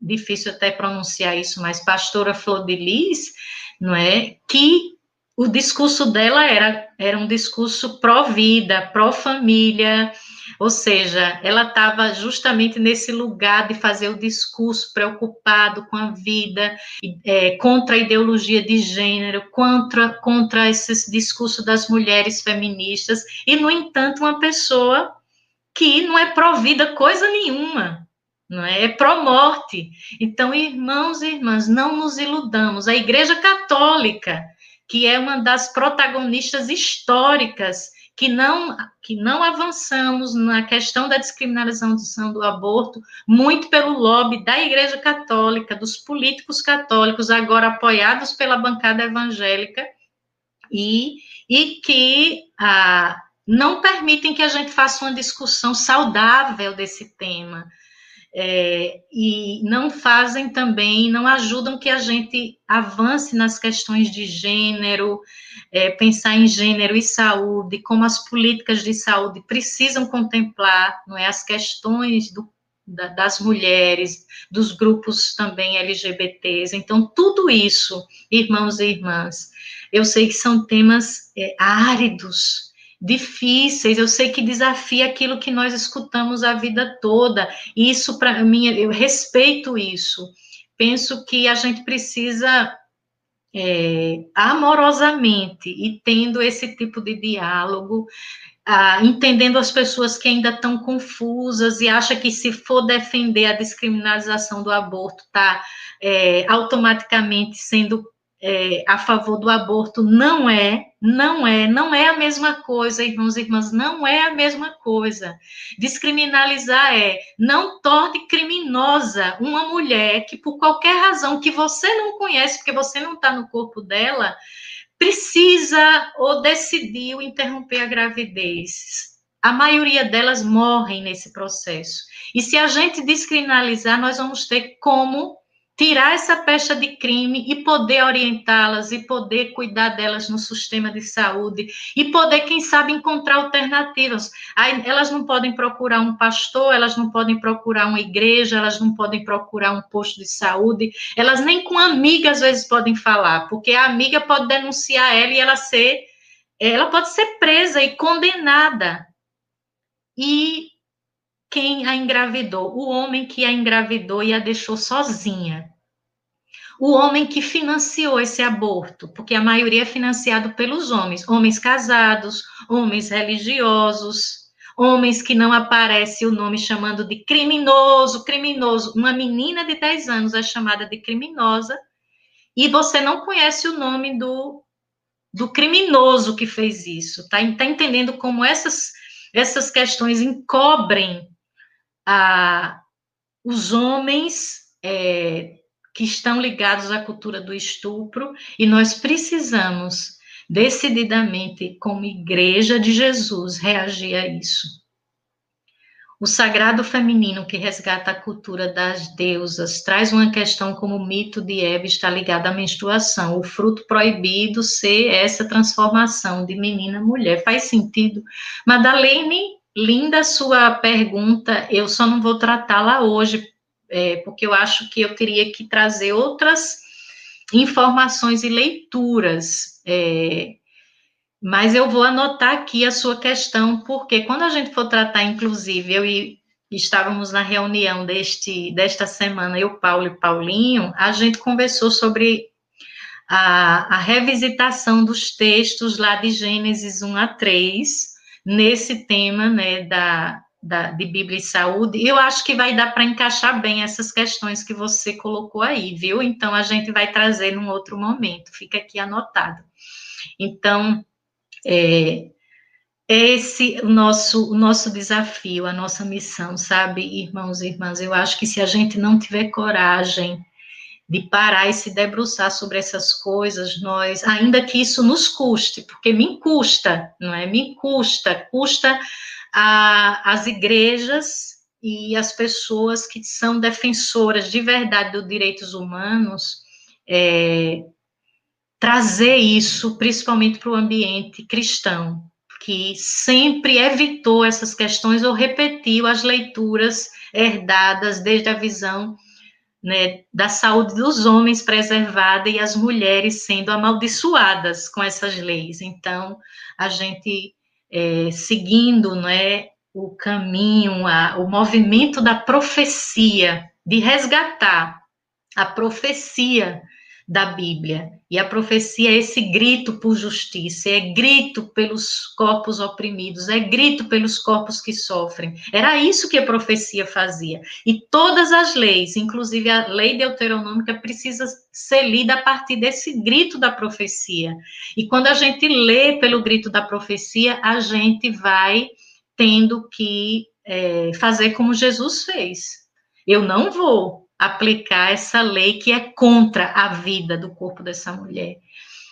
difícil até pronunciar isso, mas pastora Flor de Lis, não é? Que o discurso dela era, era um discurso pró-vida, pró-família, ou seja, ela estava justamente nesse lugar de fazer o discurso preocupado com a vida, é, contra a ideologia de gênero, contra, contra esse discurso das mulheres feministas, e, no entanto, uma pessoa que não é pró-vida coisa nenhuma, não é? É pró-morte. Então, irmãos e irmãs, não nos iludamos. A Igreja Católica, que é uma das protagonistas históricas que não, que não avançamos na questão da descriminalização do aborto, muito pelo lobby da Igreja Católica, dos políticos católicos, agora apoiados pela bancada evangélica, e, e que ah, não permitem que a gente faça uma discussão saudável desse tema é, e não fazem também, não ajudam que a gente avance nas questões de gênero, é, pensar em gênero e saúde, como as políticas de saúde precisam contemplar não é, as questões do, da, das mulheres, dos grupos também LGBTs. Então, tudo isso, irmãos e irmãs, eu sei que são temas é, áridos, difíceis, eu sei que desafia aquilo que nós escutamos a vida toda. E isso para mim, eu respeito isso. Penso que a gente precisa é, amorosamente e tendo esse tipo de diálogo, ah, entendendo as pessoas que ainda estão confusas e acham que se for defender a descriminalização do aborto, está é, automaticamente sendo é, a favor do aborto não é, não é, não é a mesma coisa, irmãos e irmãs, não é a mesma coisa. Descriminalizar é não torne criminosa uma mulher que, por qualquer razão que você não conhece, porque você não está no corpo dela, precisa ou decidiu interromper a gravidez. A maioria delas morrem nesse processo. E se a gente descriminalizar, nós vamos ter como tirar essa pecha de crime e poder orientá-las e poder cuidar delas no sistema de saúde e poder, quem sabe, encontrar alternativas. Aí, elas não podem procurar um pastor, elas não podem procurar uma igreja, elas não podem procurar um posto de saúde, elas nem com amiga às vezes podem falar, porque a amiga pode denunciar ela e ela ser, ela pode ser presa e condenada. E quem a engravidou? O homem que a engravidou e a deixou sozinha. O homem que financiou esse aborto, porque a maioria é financiado pelos homens, homens casados, homens religiosos, homens que não aparece o nome chamando de criminoso, criminoso. Uma menina de 10 anos é chamada de criminosa e você não conhece o nome do, do criminoso que fez isso. Tá, tá entendendo como essas, essas questões encobrem a, os homens é, que estão ligados à cultura do estupro, e nós precisamos decididamente, como Igreja de Jesus, reagir a isso. O sagrado feminino que resgata a cultura das deusas traz uma questão como o mito de Eva está ligado à menstruação, o fruto proibido ser essa transformação de menina a mulher. Faz sentido? Madalene Linda sua pergunta, eu só não vou tratá-la hoje, é, porque eu acho que eu teria que trazer outras informações e leituras. É, mas eu vou anotar aqui a sua questão, porque quando a gente for tratar, inclusive, eu e estávamos na reunião deste, desta semana, eu, Paulo e Paulinho, a gente conversou sobre a, a revisitação dos textos lá de Gênesis 1 a 3, nesse tema, né, da, da, de Bíblia e Saúde, eu acho que vai dar para encaixar bem essas questões que você colocou aí, viu? Então, a gente vai trazer num outro momento, fica aqui anotado. Então, é, esse o nosso, nosso desafio, a nossa missão, sabe, irmãos e irmãs? Eu acho que se a gente não tiver coragem de parar e se debruçar sobre essas coisas, nós, ainda que isso nos custe, porque me custa, não é? Me custa, custa a, as igrejas e as pessoas que são defensoras de verdade dos direitos humanos é, trazer isso, principalmente para o ambiente cristão, que sempre evitou essas questões ou repetiu as leituras herdadas desde a visão né, da saúde dos homens preservada e as mulheres sendo amaldiçoadas com essas leis. Então, a gente é, seguindo né, o caminho, a, o movimento da profecia, de resgatar a profecia da Bíblia. E a profecia é esse grito por justiça, é grito pelos corpos oprimidos, é grito pelos corpos que sofrem. Era isso que a profecia fazia. E todas as leis, inclusive a lei deuteronômica, precisa ser lida a partir desse grito da profecia. E quando a gente lê pelo grito da profecia, a gente vai tendo que é, fazer como Jesus fez. Eu não vou aplicar essa lei que é contra a vida do corpo dessa mulher.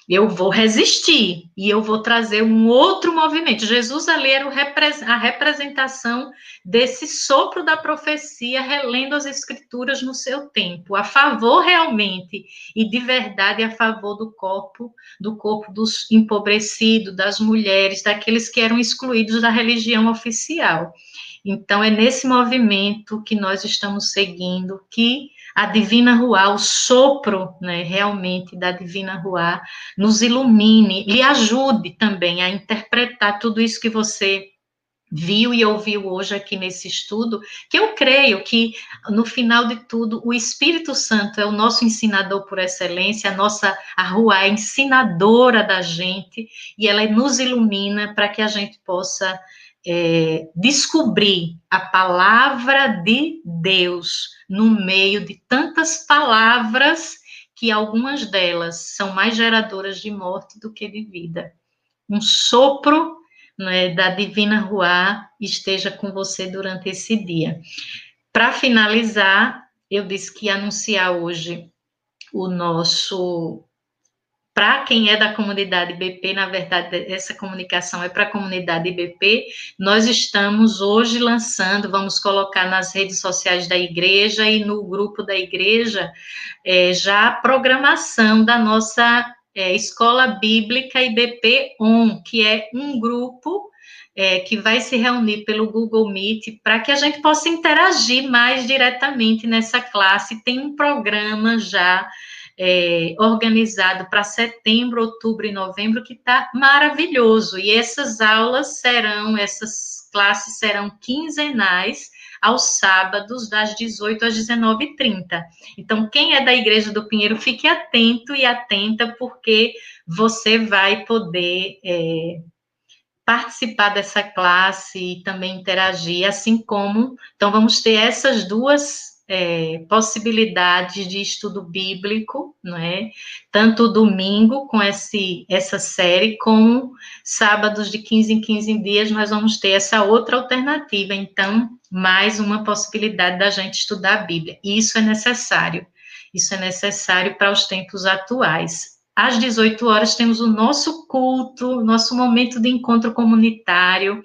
Eu vou resistir e eu vou trazer um outro movimento. Jesus ali era a representação desse sopro da profecia, relendo as escrituras no seu tempo, a favor realmente e de verdade a favor do corpo, do corpo dos empobrecidos, das mulheres, daqueles que eram excluídos da religião oficial. Então, é nesse movimento que nós estamos seguindo que a Divina Ruá, o sopro, né, realmente, da Divina Ruá, nos ilumine, lhe ajude também a interpretar tudo isso que você viu e ouviu hoje aqui nesse estudo, que eu creio que, no final de tudo, o Espírito Santo é o nosso ensinador por excelência, a nossa a rua é ensinadora da gente, e ela nos ilumina para que a gente possa é, descobrir a palavra de Deus no meio de tantas palavras que algumas delas são mais geradoras de morte do que de vida. Um sopro né, da Divina Ruá esteja com você durante esse dia. Para finalizar, eu disse que ia anunciar hoje o nosso. Para quem é da comunidade BP, na verdade, essa comunicação é para a comunidade BP. Nós estamos hoje lançando, vamos colocar nas redes sociais da igreja e no grupo da igreja é, já a programação da nossa é, Escola Bíblica IBP On, que é um grupo é, que vai se reunir pelo Google Meet para que a gente possa interagir mais diretamente nessa classe. Tem um programa já é, organizado para setembro, outubro e novembro que está maravilhoso. E essas aulas serão, essas classes serão quinzenais aos sábados, das 18 às 19h30. Então, quem é da Igreja do Pinheiro, fique atento e atenta, porque você vai poder é, participar dessa classe e também interagir, assim como. Então, vamos ter essas duas é, possibilidades de estudo bíblico, não é? Tanto domingo com esse, essa série, como sábados de 15 em 15 dias, nós vamos ter essa outra alternativa. Então, mais uma possibilidade da gente estudar a Bíblia. E isso é necessário. Isso é necessário para os tempos atuais. Às 18 horas temos o nosso culto, nosso momento de encontro comunitário,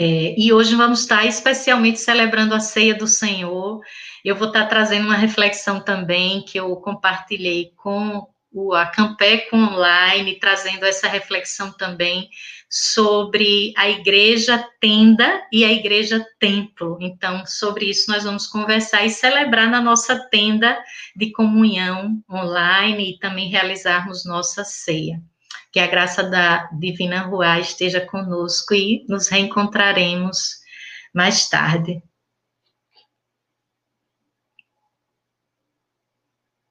é, e hoje vamos estar especialmente celebrando a ceia do Senhor. Eu vou estar trazendo uma reflexão também que eu compartilhei com o, a Campeco Online, trazendo essa reflexão também sobre a igreja tenda e a igreja templo. Então, sobre isso nós vamos conversar e celebrar na nossa tenda de comunhão online e também realizarmos nossa ceia. Que a graça da Divina Ruá esteja conosco e nos reencontraremos mais tarde.